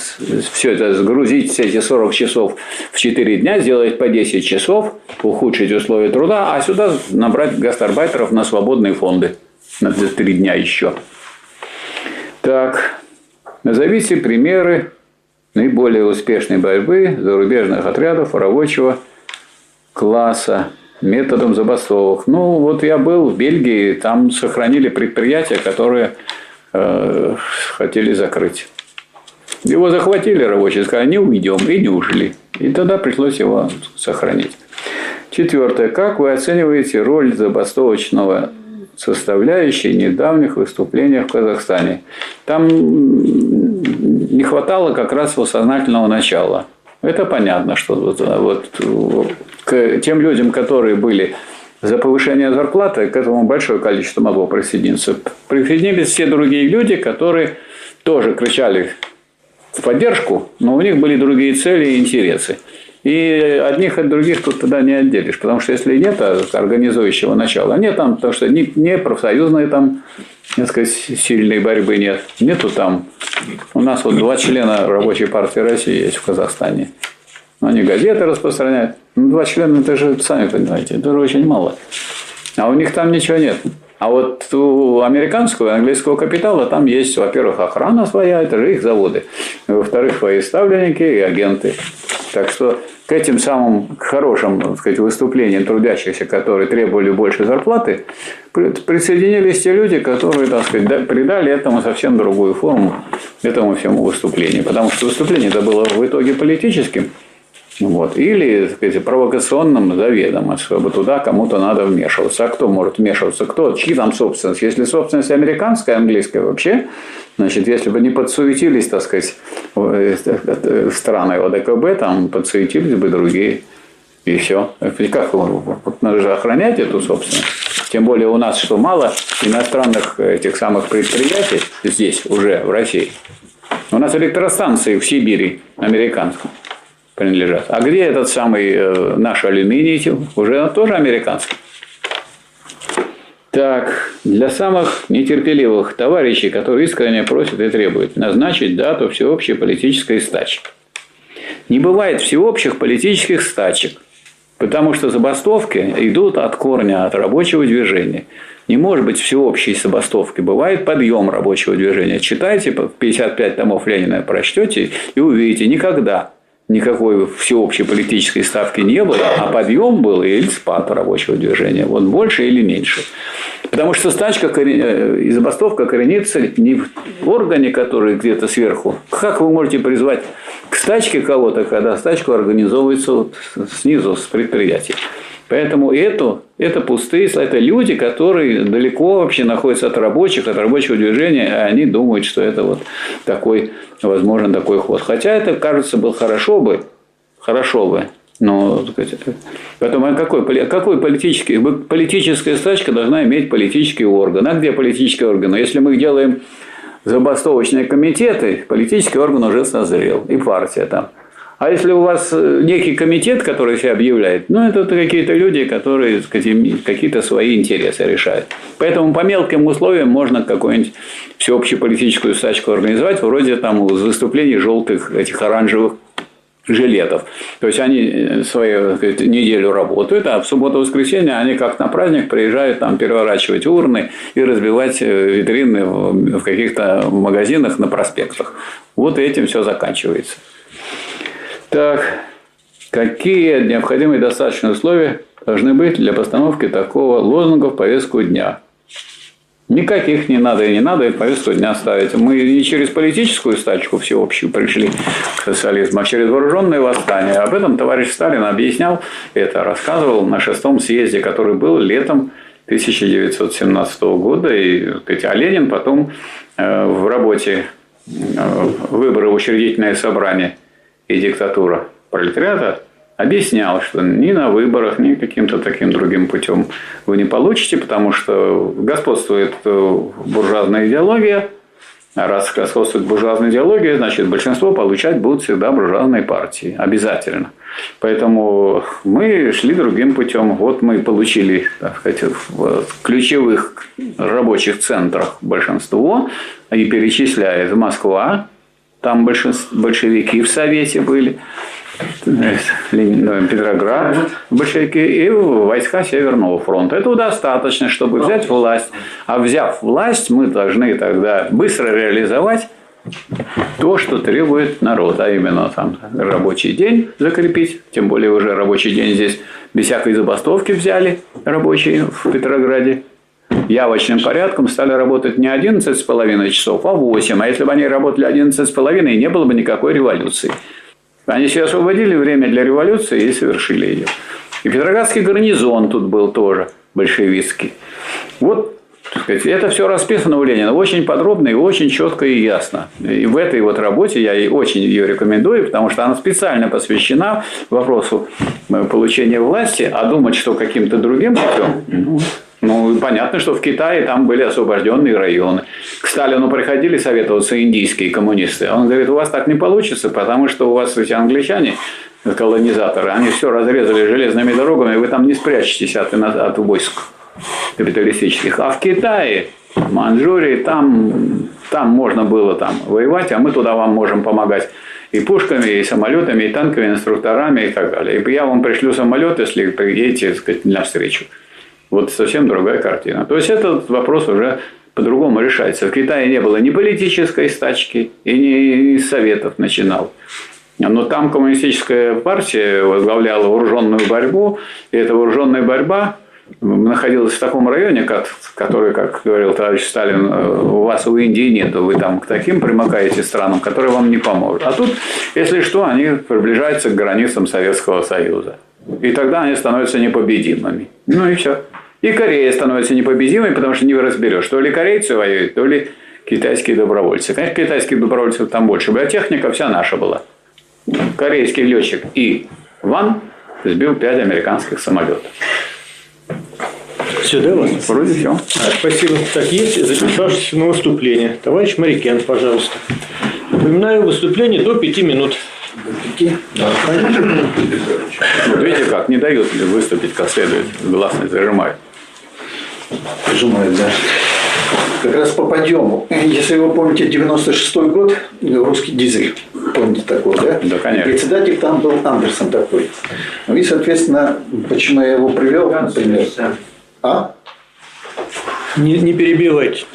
все это сгрузить, все эти 40 часов в 4 дня, сделать по 10 часов, ухудшить условия труда, а сюда набрать гастарбайтеров на свободные фонды на 3 дня еще. Так, назовите примеры наиболее успешной борьбы зарубежных отрядов рабочего класса методом забастовок. Ну, вот я был в Бельгии, там сохранили предприятия, которые э, хотели закрыть. Его захватили рабочие, сказали, не уйдем, и не ушли. И тогда пришлось его сохранить. Четвертое. Как вы оцениваете роль забастовочного составляющей недавних выступлениях в Казахстане. Там не хватало как раз сознательного начала. Это понятно, что вот, вот к тем людям, которые были за повышение зарплаты, к этому большое количество могло присоединиться. Присоединились все другие люди, которые тоже кричали в поддержку, но у них были другие цели и интересы. И одних от других тут тогда не отделишь, потому что если нет организующего начала, нет там, потому что не, профсоюзной там, так сказать, сильной борьбы нет, нету там. У нас вот два члена рабочей партии России есть в Казахстане. Они газеты распространяют. Ну, два члена, это же, сами понимаете, это очень мало. А у них там ничего нет. А вот у американского и английского капитала там есть, во-первых, охрана своя, это же их заводы. Во-вторых, свои ставленники и агенты. Так что к этим самым хорошим так сказать, выступлениям трудящихся, которые требовали больше зарплаты, присоединились те люди, которые так сказать, придали этому совсем другую форму, этому всему выступлению. Потому что выступление это было в итоге политическим, вот. Или так сказать, провокационным заведомо, чтобы туда кому-то надо вмешиваться. А кто может вмешиваться? Кто? Чьи там собственность? Если собственность американская, английская вообще, значит, если бы не подсуетились, так сказать, э, э, страны ОДКБ, там подсуетились бы другие. И все. Как надо же охранять эту собственность. Тем более у нас что мало иностранных этих самых предприятий здесь уже в России. У нас электростанции в Сибири американские принадлежат. А где этот самый э, наш алюминий? Уже тоже американский. Так, для самых нетерпеливых товарищей, которые искренне просят и требуют назначить дату всеобщей политической стачи. Не бывает всеобщих политических стачек, потому что забастовки идут от корня, от рабочего движения. Не может быть всеобщей забастовки. Бывает подъем рабочего движения. Читайте 55 томов Ленина, прочтете и увидите. Никогда никакой всеобщей политической ставки не было, а подъем был или спад рабочего движения. Вот больше или меньше. Потому что стачка э, и забастовка коренится не в органе, который где-то сверху. Как вы можете призвать к стачке кого-то, когда стачку организовывается вот снизу, с предприятия? Поэтому это, это пустые, это люди, которые далеко вообще находятся от рабочих, от рабочего движения, а они думают, что это вот такой, возможно, такой ход. Хотя это, кажется, был хорошо бы, хорошо бы, Ну, поэтому а какой, какой политический, политическая стачка должна иметь политический орган? А где политический орган? Если мы делаем забастовочные комитеты, политический орган уже созрел, и партия там. А если у вас э, некий комитет, который себя объявляет, ну, это какие-то люди, которые какие-то свои интересы решают. Поэтому по мелким условиям можно какую-нибудь всеобщую политическую стачку организовать, вроде там выступлений желтых, этих оранжевых жилетов. То есть они э, свою сказать, неделю работают, а в субботу-воскресенье они как на праздник приезжают там переворачивать урны и разбивать э, витрины в каких-то магазинах на проспектах. Вот этим все заканчивается. Так, какие необходимые достаточные условия должны быть для постановки такого лозунга в повестку дня? Никаких не надо и не надо и повестку дня ставить. Мы не через политическую стачку всеобщую пришли к социализму, а через вооруженное восстание. Об этом товарищ Сталин объяснял это, рассказывал на шестом съезде, который был летом 1917 года. И, а Ленин потом э, в работе э, «Выборы в учредительное собрание и диктатура пролетариата» объяснял, что ни на выборах, ни каким-то таким другим путем вы не получите, потому что господствует э, буржуазная идеология, а раз господствует буржуазная идеология, значит, большинство получать будут всегда буржуазные партии. Обязательно. Поэтому мы шли другим путем. Вот мы получили так сказать, в ключевых рабочих центрах большинство, и перечисляет Москва, там большевики в Совете были, Ленин, Петроград, большевики и войска Северного фронта. Этого достаточно, чтобы взять власть. А взяв власть, мы должны тогда быстро реализовать то, что требует народ, а именно там рабочий день закрепить, тем более уже рабочий день здесь без всякой забастовки взяли рабочие в Петрограде, явочным порядком стали работать не 11,5 часов, а 8. А если бы они работали 11,5, не было бы никакой революции. Они себе освободили время для революции и совершили ее. И Петроградский гарнизон тут был тоже большевистский. Вот сказать, это все расписано у Ленина очень подробно и очень четко и ясно. И в этой вот работе я и очень ее рекомендую, потому что она специально посвящена вопросу э, получения власти, а думать, что каким-то другим путем, ну, ну, понятно, что в Китае там были освобожденные районы. К Сталину приходили советоваться индийские коммунисты. Он говорит, у вас так не получится, потому что у вас эти англичане, колонизаторы, они все разрезали железными дорогами, вы там не спрячетесь от, от войск капиталистических. А в Китае, в Манчжурии, там, там можно было там воевать, а мы туда вам можем помогать и пушками, и самолетами, и танковыми инструкторами и так далее. И я вам пришлю самолет, если приедете так сказать, навстречу. Вот совсем другая картина. То есть этот вопрос уже по-другому решается. В Китае не было ни политической стачки, и ни советов начинал. Но там коммунистическая партия возглавляла вооруженную борьбу, и эта вооруженная борьба находилась в таком районе, как, который, как говорил товарищ Сталин, у вас у Индии нет, вы там к таким примыкаете странам, которые вам не помогут. А тут, если что, они приближаются к границам Советского Союза. И тогда они становятся непобедимыми. Ну и все. И Корея становится непобедимой, потому что не разберешь, то ли корейцы воюют, то ли китайские добровольцы. Конечно, китайских добровольцев там больше была, техника вся наша была. Корейский летчик И. Ван сбил пять американских самолетов. Все, да, вас? Вроде все. Спасибо. Так, есть записавшийся на выступление. Товарищ Марикен, пожалуйста. Напоминаю, выступление до пяти минут. Да, вот видите как, не дают выступить как следует, гласность зажимают. Сжимает, да. Как раз по подъему. Если вы помните, 96 год, русский дизель. Помните такой, да? Да, конечно. Председатель там был Андерсон такой. Ну и, соответственно, почему я его привел, например. А? Не, не перебивайте.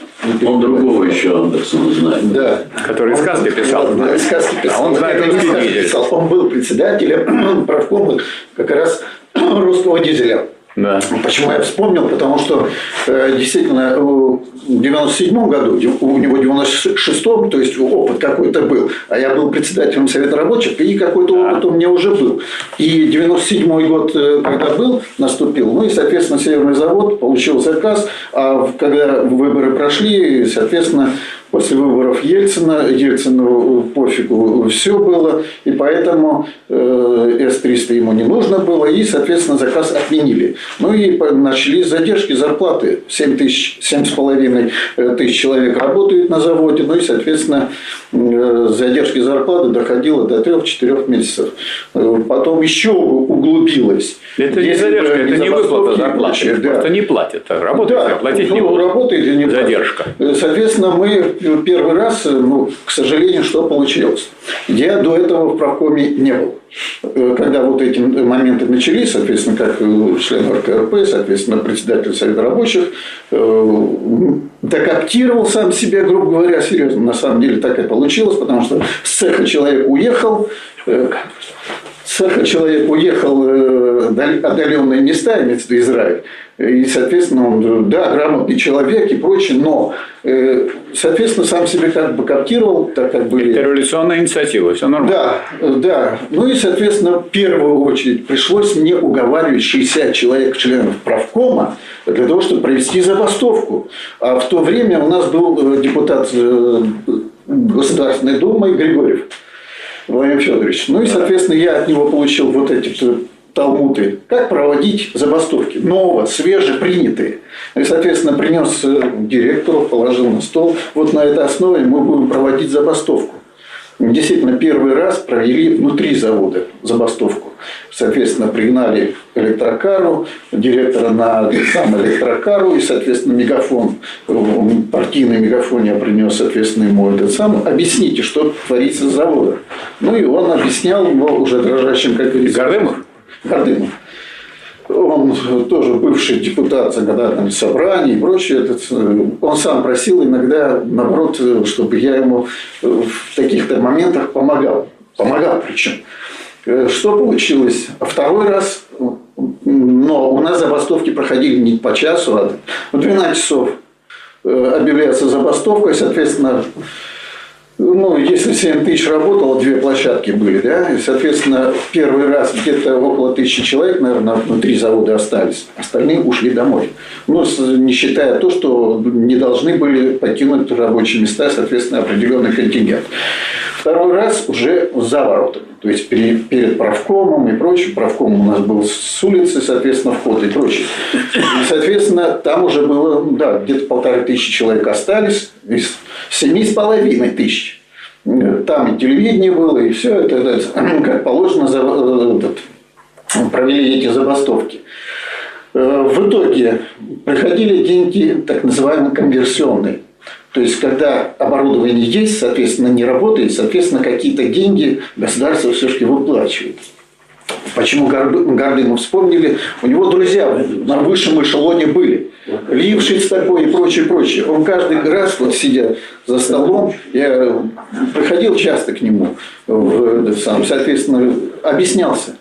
Он другого еще Андерсона знает. Да. Который сказки писал. Да, сказки писал. А он знает русский дизель. писал. Он был председателем правкома как раз русского дизеля. Да. Почему я вспомнил? Потому что э, действительно в 97 году, у него в 96-м, то есть опыт какой-то был, а я был председателем Совета рабочих, и какой-то опыт у меня уже был. И 97 год, э, когда был, наступил, ну и, соответственно, Северный завод получил заказ, а когда выборы прошли, соответственно, после выборов Ельцина, Ельцину пофигу все было, и поэтому э, С-300 ему не нужно было, и, соответственно, заказ отменили. Ну и начались задержки зарплаты. 7 тысяч, 7,5 э, тысяч человек работают на заводе, ну и, соответственно, задержки зарплаты доходило до 3-4 месяцев. Потом еще углубилось. Это не задержка, это не выплата зарплаты, да. просто не платят. Работает, да, платить ну, не будут. Работает и не Задержка. Соответственно, мы первый раз, ну, к сожалению, что получилось? Я до этого в правкоме не был. Когда вот эти моменты начались, соответственно, как член РКРП, соответственно, председатель Совета рабочих, э, докоптировал сам себя, грубо говоря, серьезно. На самом деле так и получилось, потому что с цеха человек уехал, э, с человек уехал в э, отдаленные места, имеется в виду Израиль, и, соответственно, он, да, грамотный человек и прочее, но, э, соответственно, сам себе как бы коптировал, так как были... Это революционная инициатива, все нормально. Да, да. Ну и, соответственно, в первую очередь пришлось мне уговаривать 60 человек, членов правкома, для того, чтобы провести забастовку. А в то время у нас был э, депутат э, Государственной Думы Григорьев. Владимир Федорович. Ну и, соответственно, я от него получил вот эти талмуды, как проводить забастовки, нового, свежепринятые. И, соответственно, принес э, директору, положил на стол. Вот на этой основе мы будем проводить забастовку. Действительно, первый раз провели внутри завода забастовку. Соответственно, пригнали электрокару, директора на сам электрокару и, соответственно, мегафон, партийный мегафон я принес, соответственно, ему этот сам. Объясните, что творится с завода. Ну и он объяснял, но уже дрожащим, как говорится. Гордымов? Гордымов. Он тоже бывший депутат законодательных собраний и прочее. Этот, он сам просил иногда, наоборот, чтобы я ему в таких-то моментах помогал. Помогал причем. Что получилось? Второй раз, но у нас забастовки проходили не по часу, а в 12 часов объявляется забастовка, соответственно, ну, если 7 тысяч работало, две площадки были, да, и, соответственно, первый раз где-то около тысячи человек, наверное, внутри завода остались, остальные ушли домой. Ну, не считая то, что не должны были покинуть рабочие места, соответственно, определенный контингент. Второй раз уже за воротами, то есть перед правкомом и прочим. Правком у нас был с улицы, соответственно, вход и прочее. И, соответственно, там уже было, да, где-то полторы тысячи человек остались из семи с половиной тысяч. Там и телевидение было, и все это, это как положено, э, этот, провели эти забастовки. Э, в итоге приходили деньги так называемые конверсионные. То есть, когда оборудование есть, соответственно, не работает, соответственно, какие-то деньги государство все-таки выплачивает. Почему Гордыну вспомнили? У него друзья на высшем эшелоне были. Лившиц такой и прочее, прочее. Он каждый раз, вот сидя за столом, я приходил часто к нему, сам, соответственно, объяснялся.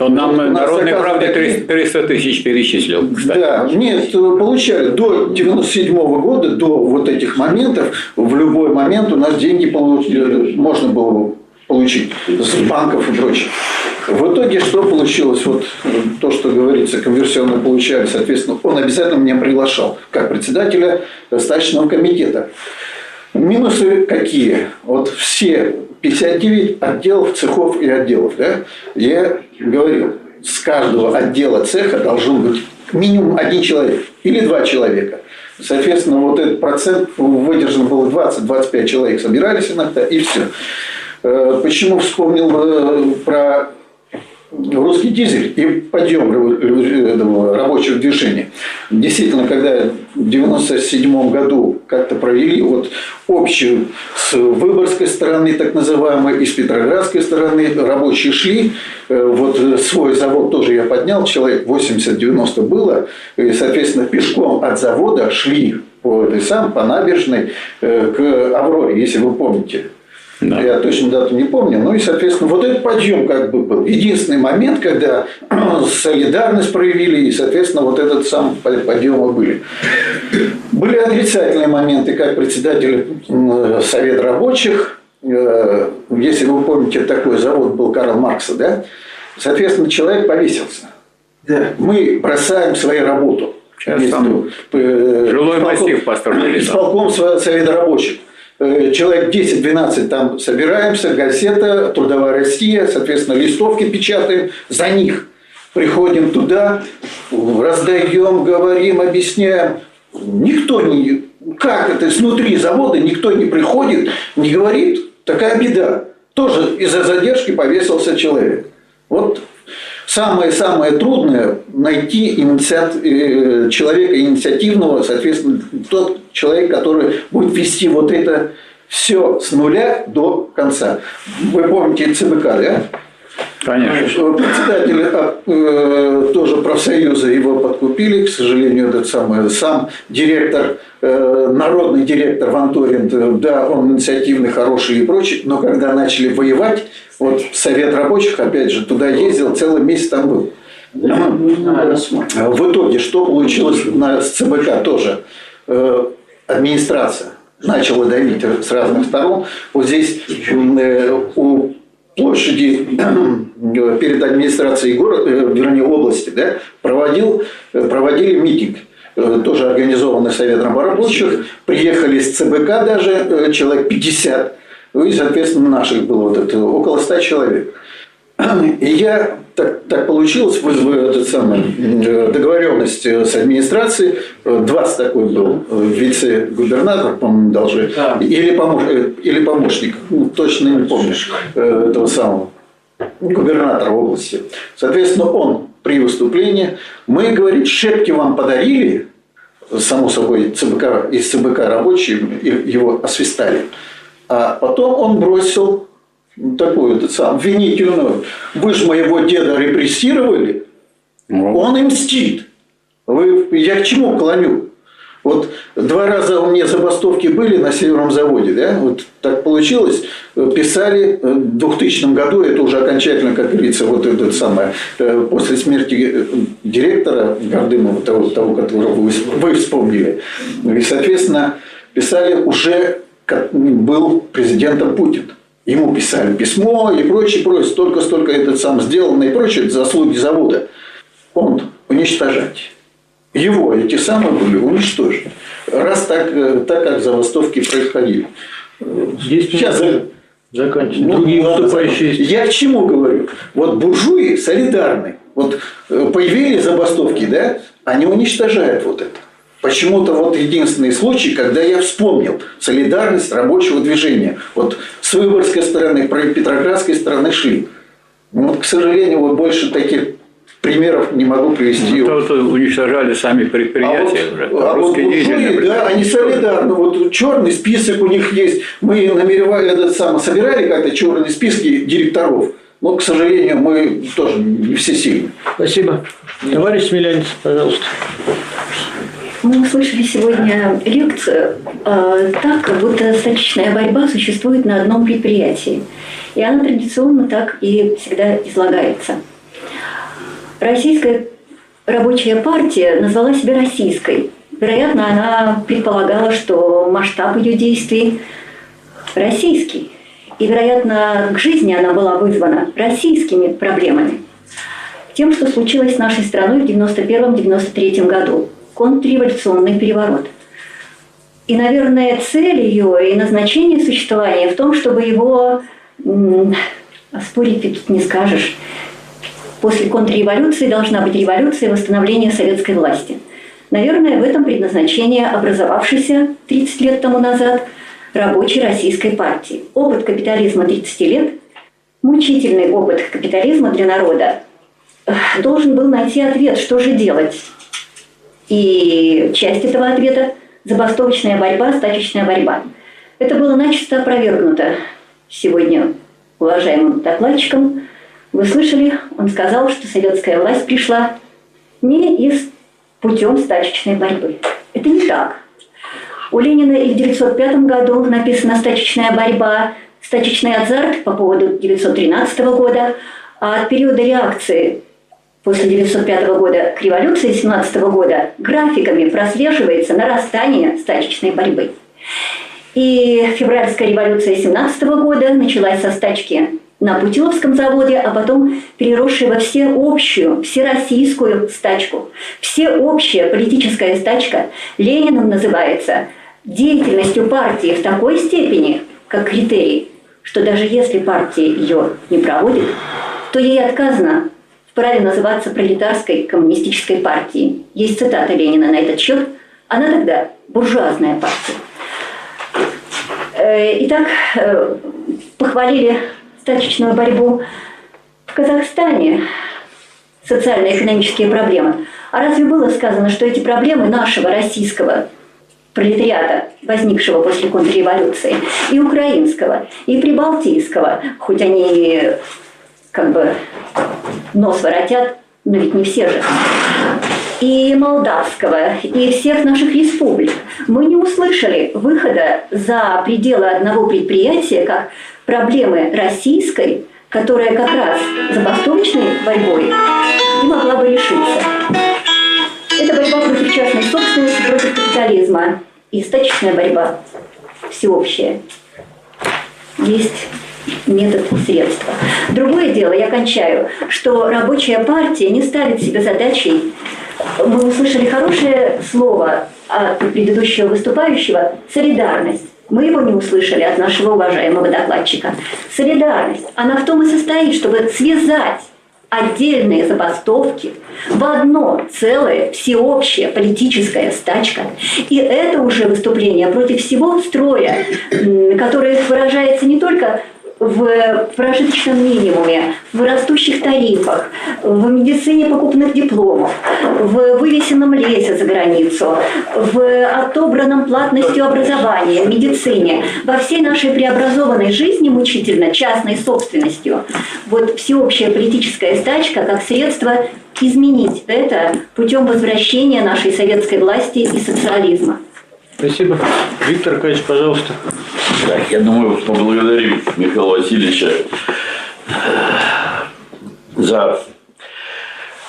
Он нам на Народной правде 300 тысяч перечислил, кстати. Да, нет, получали до 97 -го года, до вот этих моментов, в любой момент у нас деньги получили, можно было получить с банков и прочее. В итоге что получилось? Вот то, что говорится, конверсионно получали, соответственно, он обязательно меня приглашал как председателя стачного комитета. Минусы какие? Вот все 59 отделов, цехов и отделов. Да? Я говорил, с каждого отдела цеха должен быть минимум один человек или два человека. Соответственно, вот этот процент выдержан был 20-25 человек собирались иногда, и все. Э, почему вспомнил э, про русский дизель и подъем рабочего движения. Действительно, когда в 1997 году как-то провели вот общую с Выборгской стороны, так называемой, и с Петроградской стороны, рабочие шли, э, вот свой завод тоже я поднял, человек 80-90 было, и, соответственно, пешком от завода шли по этой самой, по набережной к Авроре, если вы помните. Да. Я точно дату не помню. Ну и, соответственно, вот этот подъем как бы был. Единственный момент, когда солидарность проявили, и, соответственно, вот этот сам подъемы были. Были отрицательные моменты, как председатель Совета рабочих. Э, если вы помните, такой завод был Карл Маркса, да? Соответственно, человек повесился. Да. Мы бросаем свою работу. Сейчас там э, жилой массив построили. Исполком Со- Совета рабочих. Э, Человек 10-12 там собираемся, газета, Трудовая Россия, соответственно, листовки печатаем, за них приходим туда, раздаем, говорим, объясняем. Никто не... Как это? Снутри завода никто не приходит, не говорит. Такая беда. Тоже из-за задержки повесился человек. Вот самое-самое трудное найти инициат- э, человека инициативного, соответственно, тот человек, который будет вести вот это все с нуля до конца. Вы помните ЦБК, да? Конечно. Председатель а, э, тоже профсоюза его подкупили, к сожалению, этот самый сам директор, э, народный директор Ванторин, э, да, он инициативный, хороший и прочее, но когда начали воевать, вот Совет рабочих, опять же, туда ездил, целый месяц там был. В итоге, что получилось на с ЦБК тоже? Э, Администрация начала давить с разных сторон. Вот здесь э, у площади э, перед администрацией города, э, вернее области, да, проводил, э, проводили митинг. Тоже организованный Советом рабочих. Приехали с ЦБК даже человек 50. Ну и, соответственно, наших было вот это, около 100 человек. И я так, так получилось, вызвал этот самый, э, договоренность э, с администрацией. Э, 20 такой был э, вице-губернатор, по-моему, даже. Да. Или, помощ- э, или помощник, ну, точно не помню, э, этого самого губернатора области. Соответственно, он при выступлении, мы, говорит, шепки вам подарили, само собой, ЦБК, из ЦБК рабочие его освистали. А потом он бросил такую этот сам, обвинительную. Вы же моего деда репрессировали, Вот. он и мстит. Вы, я к чему клоню? Вот два раза у меня забастовки были на Северном заводе, да, вот так получилось, писали э, в 2000 году, это уже окончательно, как говорится, вот это самое, э, после смерти э, директора Гордымова, того, того которого вы, вы вспомнили, и, соответственно, писали уже, как был президентом Путин. Ему писали письмо и прочее, прочее, столько-столько этот сам сделано и прочее, заслуги завода. Он уничтожать. Его эти самые были уничтожены. Раз так, э, так как забастовки происходили. Здесь Сейчас заканчиваем. ну, Другие выступающие есть. Я к чему говорю? Вот буржуи солидарны. Вот э, появились забастовки, да, они уничтожают вот это. Почему-то вот единственный случай, когда я вспомнил солидарность рабочего движения. Вот с Выборгской стороны, про Петроградской стороны шли. Ну, Вот, к сожалению, вот больше таких примеров не могу привести. Ну, то, то уничтожали сами предприятия А уже. вот, а вот Русские буржуи, деятели, да, они солидарны. Вот черный список у них есть. Мы намеревали этот самый, собирали как-то черные списки директоров. Но, к сожалению, мы тоже не все сильны. Спасибо. Товарищ Смелянец, пожалуйста. Мы услышали сегодня лекцию э, так, как будто статичная борьба существует на одном предприятии. И она традиционно так и всегда излагается. Российская рабочая партия назвала себя российской. Вероятно, она предполагала, что масштаб ее действий российский. И, вероятно, к жизни она была вызвана российскими проблемами. Тем, что случилось с нашей страной в 1991-1993 году. Контрреволюционный переворот. И, наверное, цель ее и назначение существования в том, чтобы его, спорить ты тут не скажешь, после контрреволюции должна быть революция и восстановление советской власти. Наверное, в этом предназначение образовавшейся 30 лет тому назад рабочей российской партии. Опыт капитализма 30 лет, мучительный опыт капитализма для народа, э, должен был найти ответ, что же делать. И часть этого ответа – забастовочная борьба, стачечная борьба. Это было начисто опровергнуто сегодня уважаемым докладчиком. Вы слышали, он сказал, что советская власть пришла не из путем стачечной борьбы. Это не так. У Ленина и в 1905 году написана «Стачечная борьба», «Стачечный азарт» по поводу 1913 года, а от периода реакции после 1905 года к революции 1917 года графиками прослеживается нарастание стачечной борьбы. И февральская революция 17 года началась со стачки на Путиловском заводе, а потом переросшей во всеобщую, всероссийскую стачку. Всеобщая политическая стачка Лениным называется деятельностью партии в такой степени, как критерий, что даже если партия ее не проводит, то ей отказано в праве называться пролетарской коммунистической партией. Есть цитата Ленина на этот счет. Она тогда буржуазная партия. Э, итак, э, похвалили стачечную борьбу в Казахстане, социально-экономические проблемы. А разве было сказано, что эти проблемы нашего российского пролетариата, возникшего после контрреволюции, и украинского, и прибалтийского, хоть они как бы нос воротят, но ведь не все же, и молдавского, и всех наших республик, мы не услышали выхода за пределы одного предприятия, как проблемы российской, которая как раз забастовочной борьбой и могла бы решиться. Это борьба против частной собственности, против капитализма и стачечная борьба всеобщая. Есть метод средства. Другое дело, я кончаю, что рабочая партия не ставит себе задачей мы услышали хорошее слово от предыдущего выступающего «солидарность». Мы его не услышали от нашего уважаемого докладчика. Солидарность, она в том и состоит, чтобы связать отдельные забастовки в одно целое, всеобщее политическая стачка. И это уже выступление против всего строя, которое выражается не только в прожиточном минимуме, в растущих тарифах, в медицине покупных дипломов, в вывесенном лесе за границу, в отобранном платностью образования, медицине, во всей нашей преобразованной жизни мучительно частной собственностью. Вот всеобщая политическая стачка как средство изменить это путем возвращения нашей советской власти и социализма. Спасибо. Виктор Аркадьевич, пожалуйста. Так, я думаю, поблагодарим Михаила Васильевича за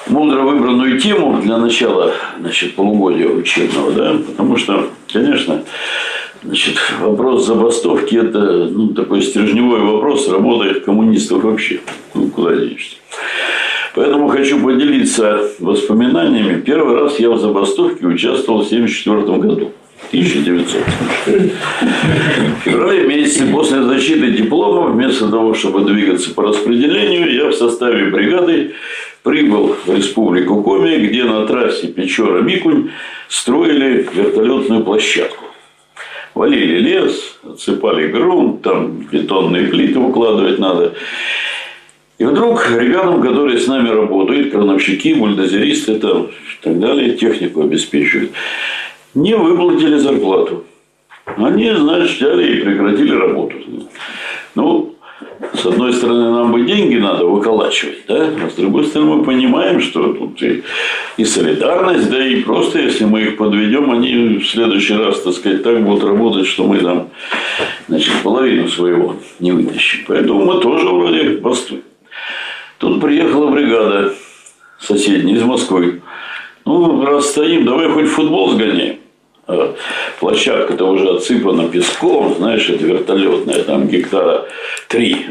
мудро выбранную тему для начала значит, полугодия учебного, да, потому что, конечно, значит, вопрос забастовки – это ну, такой стержневой вопрос работы коммунистов вообще. Ну, куда денешься. Поэтому хочу поделиться воспоминаниями. Первый раз я в забастовке участвовал в 1974 году. 1900. В феврале месяце после защиты диплома, вместо того, чтобы двигаться по распределению, я в составе бригады прибыл в республику Коми, где на трассе Печора-Микунь строили вертолетную площадку. Валили лес, отсыпали грунт, там бетонные плиты укладывать надо. И вдруг ребятам, которые с нами работают, крановщики, бульдозеристы там, и так далее, технику обеспечивают, не выплатили зарплату. Они, значит, взяли и прекратили работу. Ну, с одной стороны, нам бы деньги надо выколачивать, да? А с другой стороны, мы понимаем, что тут и, и солидарность, да и просто, если мы их подведем, они в следующий раз, так сказать, так будут работать, что мы там, значит, половину своего не вытащим. Поэтому мы тоже вроде бастуем. Тут приехала бригада соседняя из Москвы. Ну, раз стоим, давай хоть футбол сгоняем. А площадка-то уже отсыпана песком, знаешь, это вертолетная, там гектара три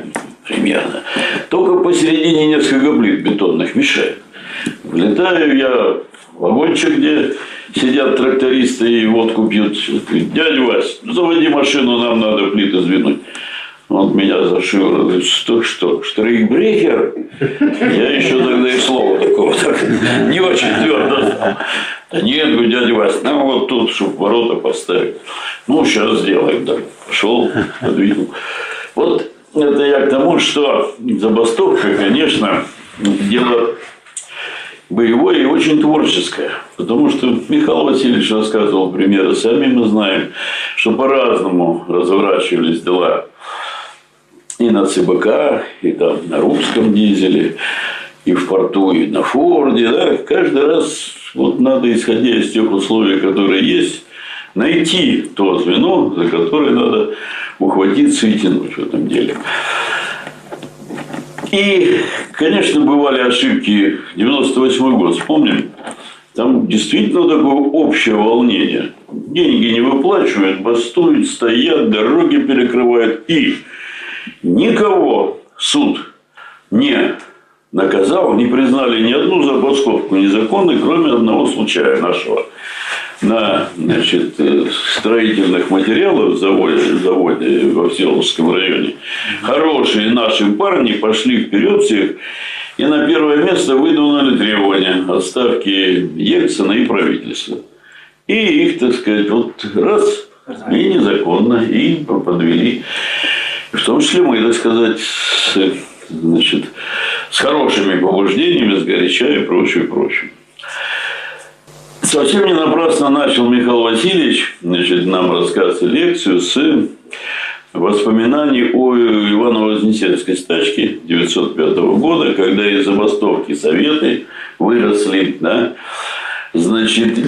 примерно. Только посередине несколько плит бетонных мешает. Влетаю я в вагончик, где сидят трактористы и водку пьют. Дядя Вась, заводи машину, нам надо плиты сдвинуть. Он меня за шиворот говорит, что, что, штрейкбрехер? Я еще тогда и слова такого так не очень твердо Да нет, говорю, дядя Вась, нам вот тут, чтобы ворота поставить. Ну, сейчас сделаем. Так, пошел, подвинул. Вот это я к тому, что забастовка, конечно, дело боевое и очень творческое. Потому что Михаил Васильевич рассказывал примеры, сами мы знаем, что по-разному разворачивались дела и на ЦБК, и там на русском дизеле, и в порту, и на Форде. Да? Каждый раз вот надо, исходя из тех условий, которые есть, найти то звено, за которое надо ухватиться и тянуть в этом деле. И, конечно, бывали ошибки. 98 год, вспомним. Там действительно такое общее волнение. Деньги не выплачивают, бастуют, стоят, дороги перекрывают. И никого суд не наказал, не признали ни одну забастовку незаконной, кроме одного случая нашего на значит, э, строительных материалах в заводе, заводе во Всеволожском районе. Хорошие наши парни пошли вперед всех и на первое место выдвинули требования отставки Ельцина и правительства. И их, так сказать, вот раз, и незаконно, и подвели. В том числе мы, так сказать, с, значит, с хорошими побуждениями, с горяча и прочее, прочее. Совсем не напрасно начал Михаил Васильевич значит, нам рассказ и лекцию с воспоминаний о Ивано-Вознесенской стачке 905 года, когда из забастовки Советы выросли, да, значит,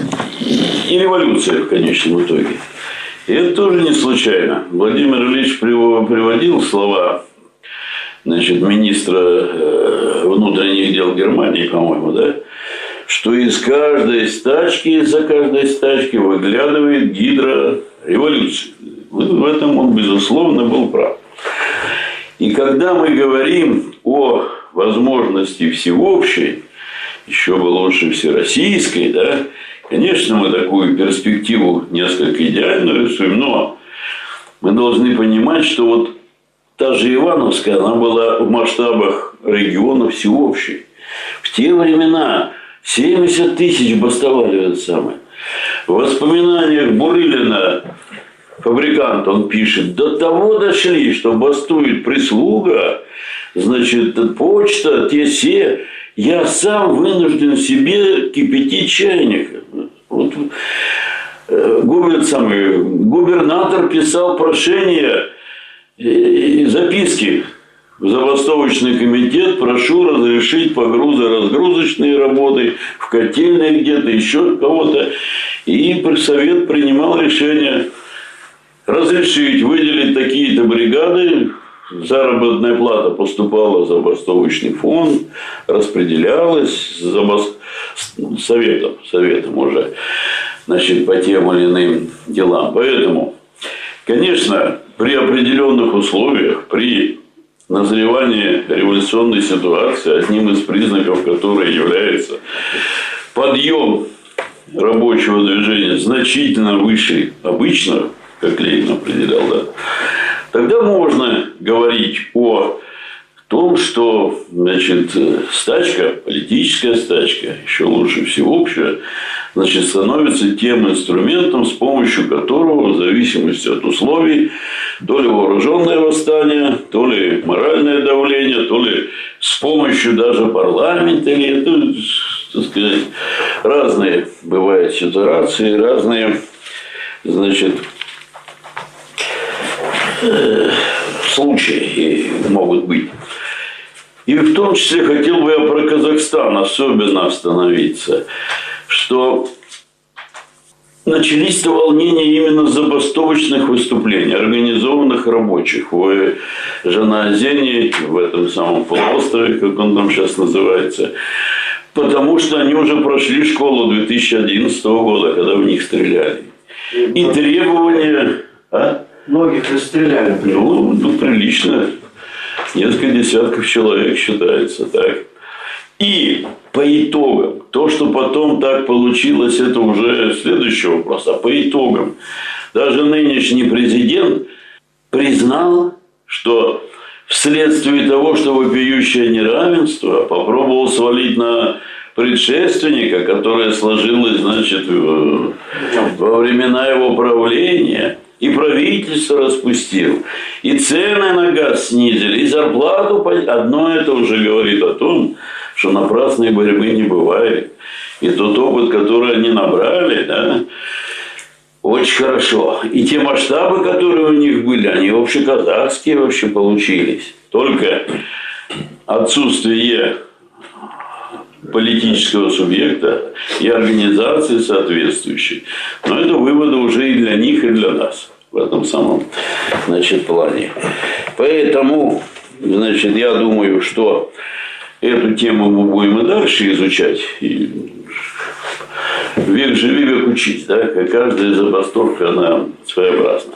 и революция в конечном итоге. И это тоже не случайно. Владимир Ильич приводил слова значит, министра э, внутренних дел Германии, по-моему, да, что из каждой стачки, из-за каждой стачки выглядывает гидра революции. В этом он, безусловно, был прав. И когда мы говорим о возможности всеобщей, еще бы лучше всероссийской, да, конечно, мы такую перспективу несколько идеально рисуем, но мы должны понимать, что вот та же Ивановская, она была в масштабах региона всеобщей. В те времена 70 тысяч бастовали это самое. В воспоминаниях Бурылина фабрикант, он пишет, до того дошли, что бастует прислуга, значит, почта, те все, я сам вынужден себе кипятить чайник. Вот, э, губернатор писал прошение и записки в забастовочный комитет, прошу разрешить погрузо-разгрузочные работы в котельной где-то, еще кого-то. И совет принимал решение разрешить выделить такие-то бригады, заработная плата поступала за забастовочный фонд, распределялась забаст... советом, советом уже значит, по тем или иным делам. Поэтому, конечно, при определенных условиях, при назревании революционной ситуации, одним из признаков которой является подъем рабочего движения значительно выше обычного, как Ленин определял, да, тогда можно говорить о том, что значит, стачка, политическая стачка, еще лучше всеобщая, значит, становится тем инструментом, с помощью которого, в зависимости от условий, то ли вооруженное восстание, то ли моральное давление, то ли с помощью даже парламента, или это, так сказать, разные бывают ситуации, разные, значит, случаи могут быть. И в том числе хотел бы я про Казахстан особенно остановиться, что начались-то волнения именно забастовочных выступлений, организованных рабочих в Жанаозене, в этом самом полуострове, как он там сейчас называется, потому что они уже прошли школу 2011 года, когда в них стреляли. И требования... А? Многих расстреляли. Ну, ну, прилично несколько десятков человек считается, так. И по итогам, то, что потом так получилось, это уже следующий вопрос. А по итогам, даже нынешний президент признал, что вследствие того, что вопиющее неравенство попробовал свалить на предшественника, которое сложилось, значит, во времена его правления – и правительство распустил, и цены на газ снизили, и зарплату одно это уже говорит о том, что напрасной борьбы не бывает. И тот опыт, который они набрали, да, очень хорошо. И те масштабы, которые у них были, они общеказахские вообще получились. Только отсутствие политического субъекта и организации соответствующей. Но это выводы уже и для них, и для нас в этом самом значит, плане. Поэтому, значит, я думаю, что эту тему мы будем и дальше изучать. И век живи, век учить. Да? Каждая забастовка, она своеобразна.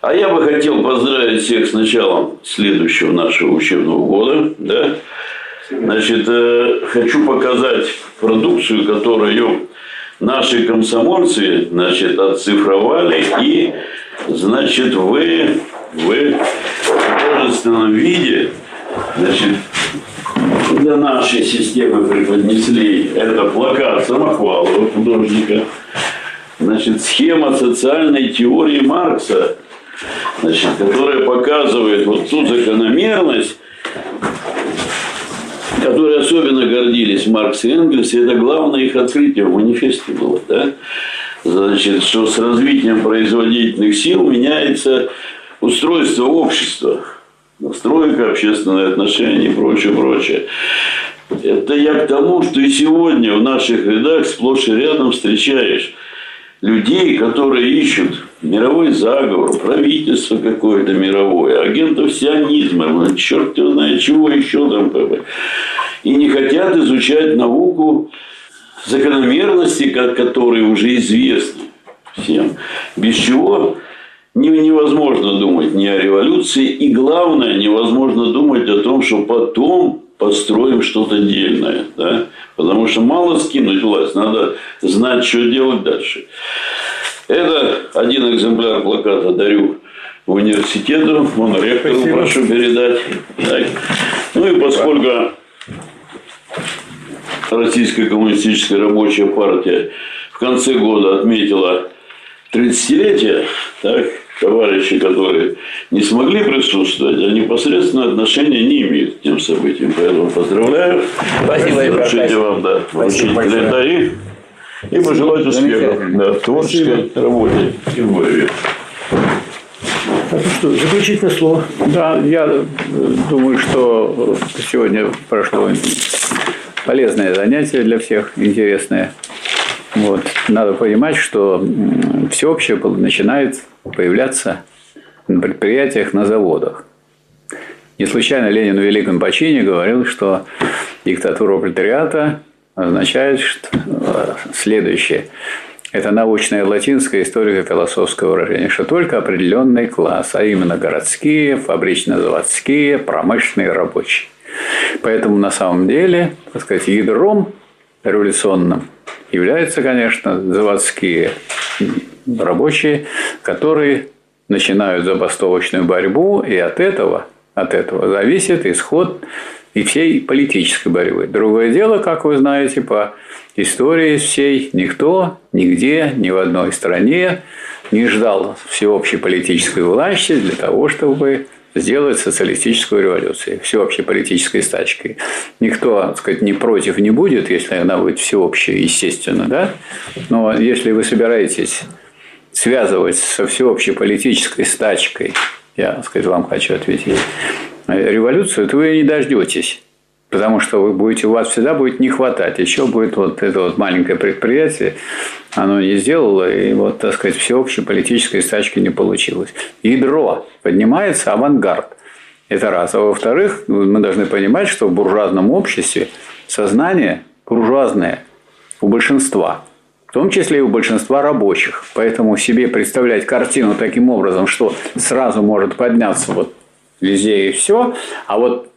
А я бы хотел поздравить всех с началом следующего нашего учебного года. Да? Значит, э, хочу показать продукцию, которую наши комсомольцы значит, оцифровали и значит, вы в художественном виде значит, для нашей системы преподнесли. Это плакат Самохвалова художника, значит, схема социальной теории Маркса, значит, которая показывает вот ту закономерность, которые особенно гордились Маркс и Энгельс, и это главное их открытие в манифесте было, да? Значит, что с развитием производительных сил меняется устройство общества, настройка, общественные отношения и прочее, прочее. Это я к тому, что и сегодня в наших рядах сплошь и рядом встречаешь людей, которые ищут мировой заговор, правительство какое-то мировое, агентов сионизма, черт его знает чего еще там. И не хотят изучать науку закономерности, которые уже известны всем. Без чего невозможно думать ни о революции, и главное, невозможно думать о том, что потом построим что-то дельное. Да? Потому что мало скинуть власть, надо знать, что делать дальше. Это один экземпляр плаката дарю в университету, он ректору Спасибо. прошу передать. Так. Ну и поскольку Российская коммунистическая рабочая партия в конце года отметила 30-летие, так, товарищи, которые не смогли присутствовать, а непосредственно отношения не имеют к тем событиям. Поэтому поздравляю. Спасибо, Разрешите вам да, вручить календари и пожелать успехов в творческой работе и в ну что, заключительное слово. Да, я думаю, что сегодня прошло полезное занятие для всех, интересное. Вот. Надо понимать, что всеобщее начинает появляться на предприятиях, на заводах. Не случайно Ленин в Великом почине говорил, что диктатура пролетариата означает что э, следующее. Это научное латинское историко-философское выражение, что только определенный класс, а именно городские, фабрично-заводские, промышленные рабочие. Поэтому на самом деле, так сказать, ядром революционным являются, конечно, заводские рабочие, которые начинают забастовочную борьбу, и от этого, от этого зависит исход и всей политической борьбы. Другое дело, как вы знаете, по истории всей, никто, нигде, ни в одной стране не ждал всеобщей политической власти для того, чтобы сделать социалистическую революцию, всеобщей политической стачкой. Никто, так сказать, не против не будет, если она будет всеобщая, естественно, да? Но если вы собираетесь связывать со всеобщей политической стачкой, я, так сказать, вам хочу ответить, революцию, то вы не дождетесь. Потому что вы будете, у вас всегда будет не хватать. Еще будет вот это вот маленькое предприятие, оно не сделало, и вот, так сказать, всеобщей политической стачки не получилось. Ядро поднимается, авангард. Это раз. А во-вторых, мы должны понимать, что в буржуазном обществе сознание буржуазное у большинства – в том числе и у большинства рабочих. Поэтому себе представлять картину таким образом, что сразу может подняться вот везде и все, а вот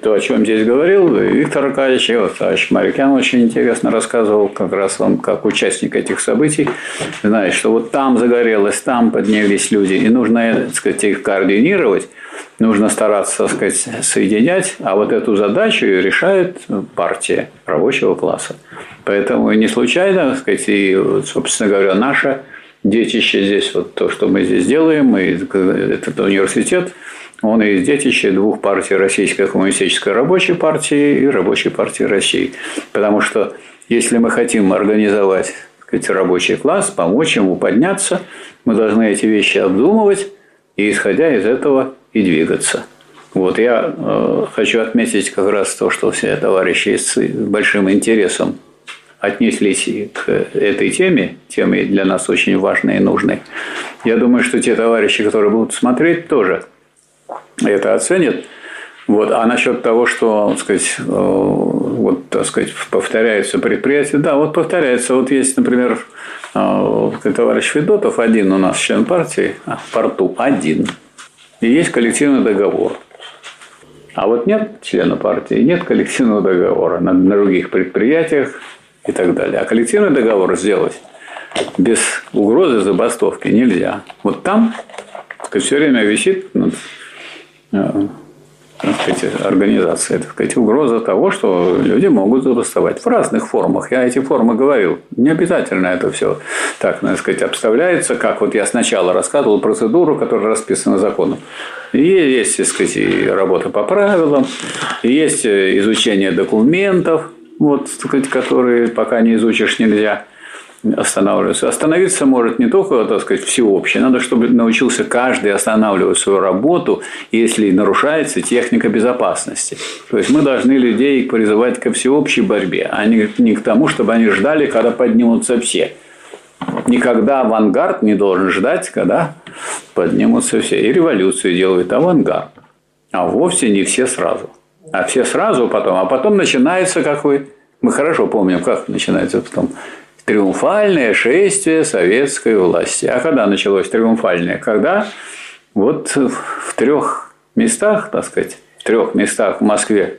то, о чем здесь говорил Виктор Аркадьевич, вот товарищ Марикян очень интересно рассказывал, как раз он, как участник этих событий, знает, что вот там загорелось, там поднялись люди, и нужно, так сказать, их координировать, нужно стараться, так сказать, соединять, а вот эту задачу решает партия рабочего класса. Поэтому не случайно, так сказать, и, собственно говоря, наше детище здесь, вот то, что мы здесь делаем, и этот университет, он из детища двух партий Российской коммунистической рабочей партии и Рабочей партии России. Потому что если мы хотим организовать сказать, рабочий класс, помочь ему подняться, мы должны эти вещи обдумывать и, исходя из этого, и двигаться. Вот я э, хочу отметить как раз то, что все товарищи с большим интересом отнеслись к этой теме, теме для нас очень важной и нужной. Я думаю, что те товарищи, которые будут смотреть, тоже это оценят. Вот. А насчет того, что так сказать, э, вот, так сказать, повторяются предприятия. Да, вот повторяется. Вот есть, например, а, товарищ Федотов, один у нас член партии, а, в порту, один. И есть коллективный договор. А вот нет члена партии, нет коллективного договора на других предприятиях и так далее. А коллективный договор сделать без угрозы забастовки нельзя. Вот там все время висит э, так сказать, организации, так сказать, угроза того, что люди могут забастовать в разных формах. Я эти формы говорил. Не обязательно это все так, так сказать, обставляется, как вот я сначала рассказывал процедуру, которая расписана законом. И есть, так сказать, и работа по правилам, и есть изучение документов, вот, так сказать, которые пока не изучишь нельзя – останавливаться. Остановиться может не только, так сказать, всеобщее. Надо, чтобы научился каждый останавливать свою работу, если нарушается техника безопасности. То есть мы должны людей призывать ко всеобщей борьбе, а не, к тому, чтобы они ждали, когда поднимутся все. Никогда авангард не должен ждать, когда поднимутся все. И революцию делают авангард. А вовсе не все сразу. А все сразу потом. А потом начинается, как вы... Мы хорошо помним, как начинается потом триумфальное шествие советской власти. А когда началось триумфальное? Когда вот в трех местах, так сказать, в трех местах в Москве,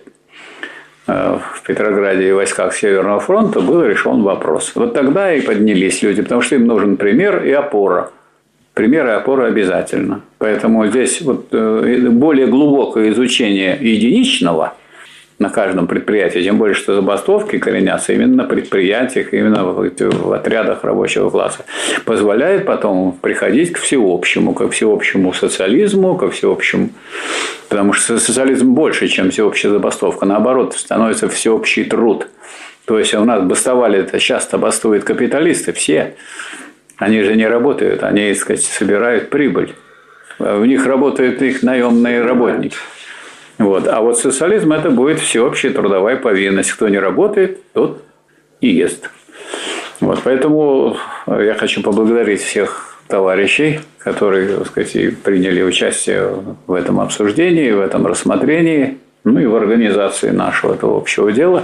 э, в Петрограде и войсках Северного фронта был решен вопрос. Вот тогда и поднялись люди, потому что им нужен пример и опора. Пример и опора обязательно. Поэтому здесь вот э, более глубокое изучение единичного – на каждом предприятии, тем более, что забастовки коренятся именно на предприятиях, именно в отрядах рабочего класса, позволяет потом приходить к всеобщему, к всеобщему социализму, ко всеобщему Потому что социализм больше, чем всеобщая забастовка. Наоборот, становится всеобщий труд. То есть у нас бастовали, это часто бастуют капиталисты, все. Они же не работают, они, так сказать, собирают прибыль. У них работают их наемные работники. Вот. А вот социализм это будет всеобщая трудовая повинность. Кто не работает, тот и ест. Вот. Поэтому я хочу поблагодарить всех товарищей, которые так сказать, приняли участие в этом обсуждении, в этом рассмотрении, ну и в организации нашего этого общего дела.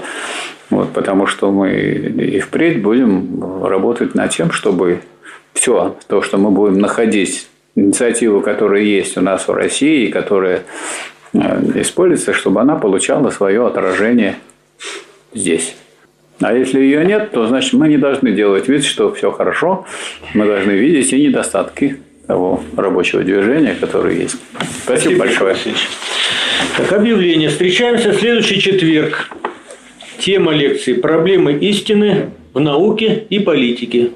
Вот, потому что мы и впредь будем работать над тем, чтобы все то, что мы будем находить, инициативу, которая есть у нас в России, которая используется, чтобы она получала свое отражение здесь. А если ее нет, то значит мы не должны делать вид, что все хорошо. Мы должны видеть и недостатки того рабочего движения, которое есть. Спасибо, Спасибо большое. Так, объявление. Встречаемся в следующий четверг. Тема лекции «Проблемы истины в науке и политике».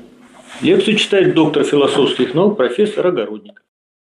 Лекцию читает доктор философских наук профессор Огородник.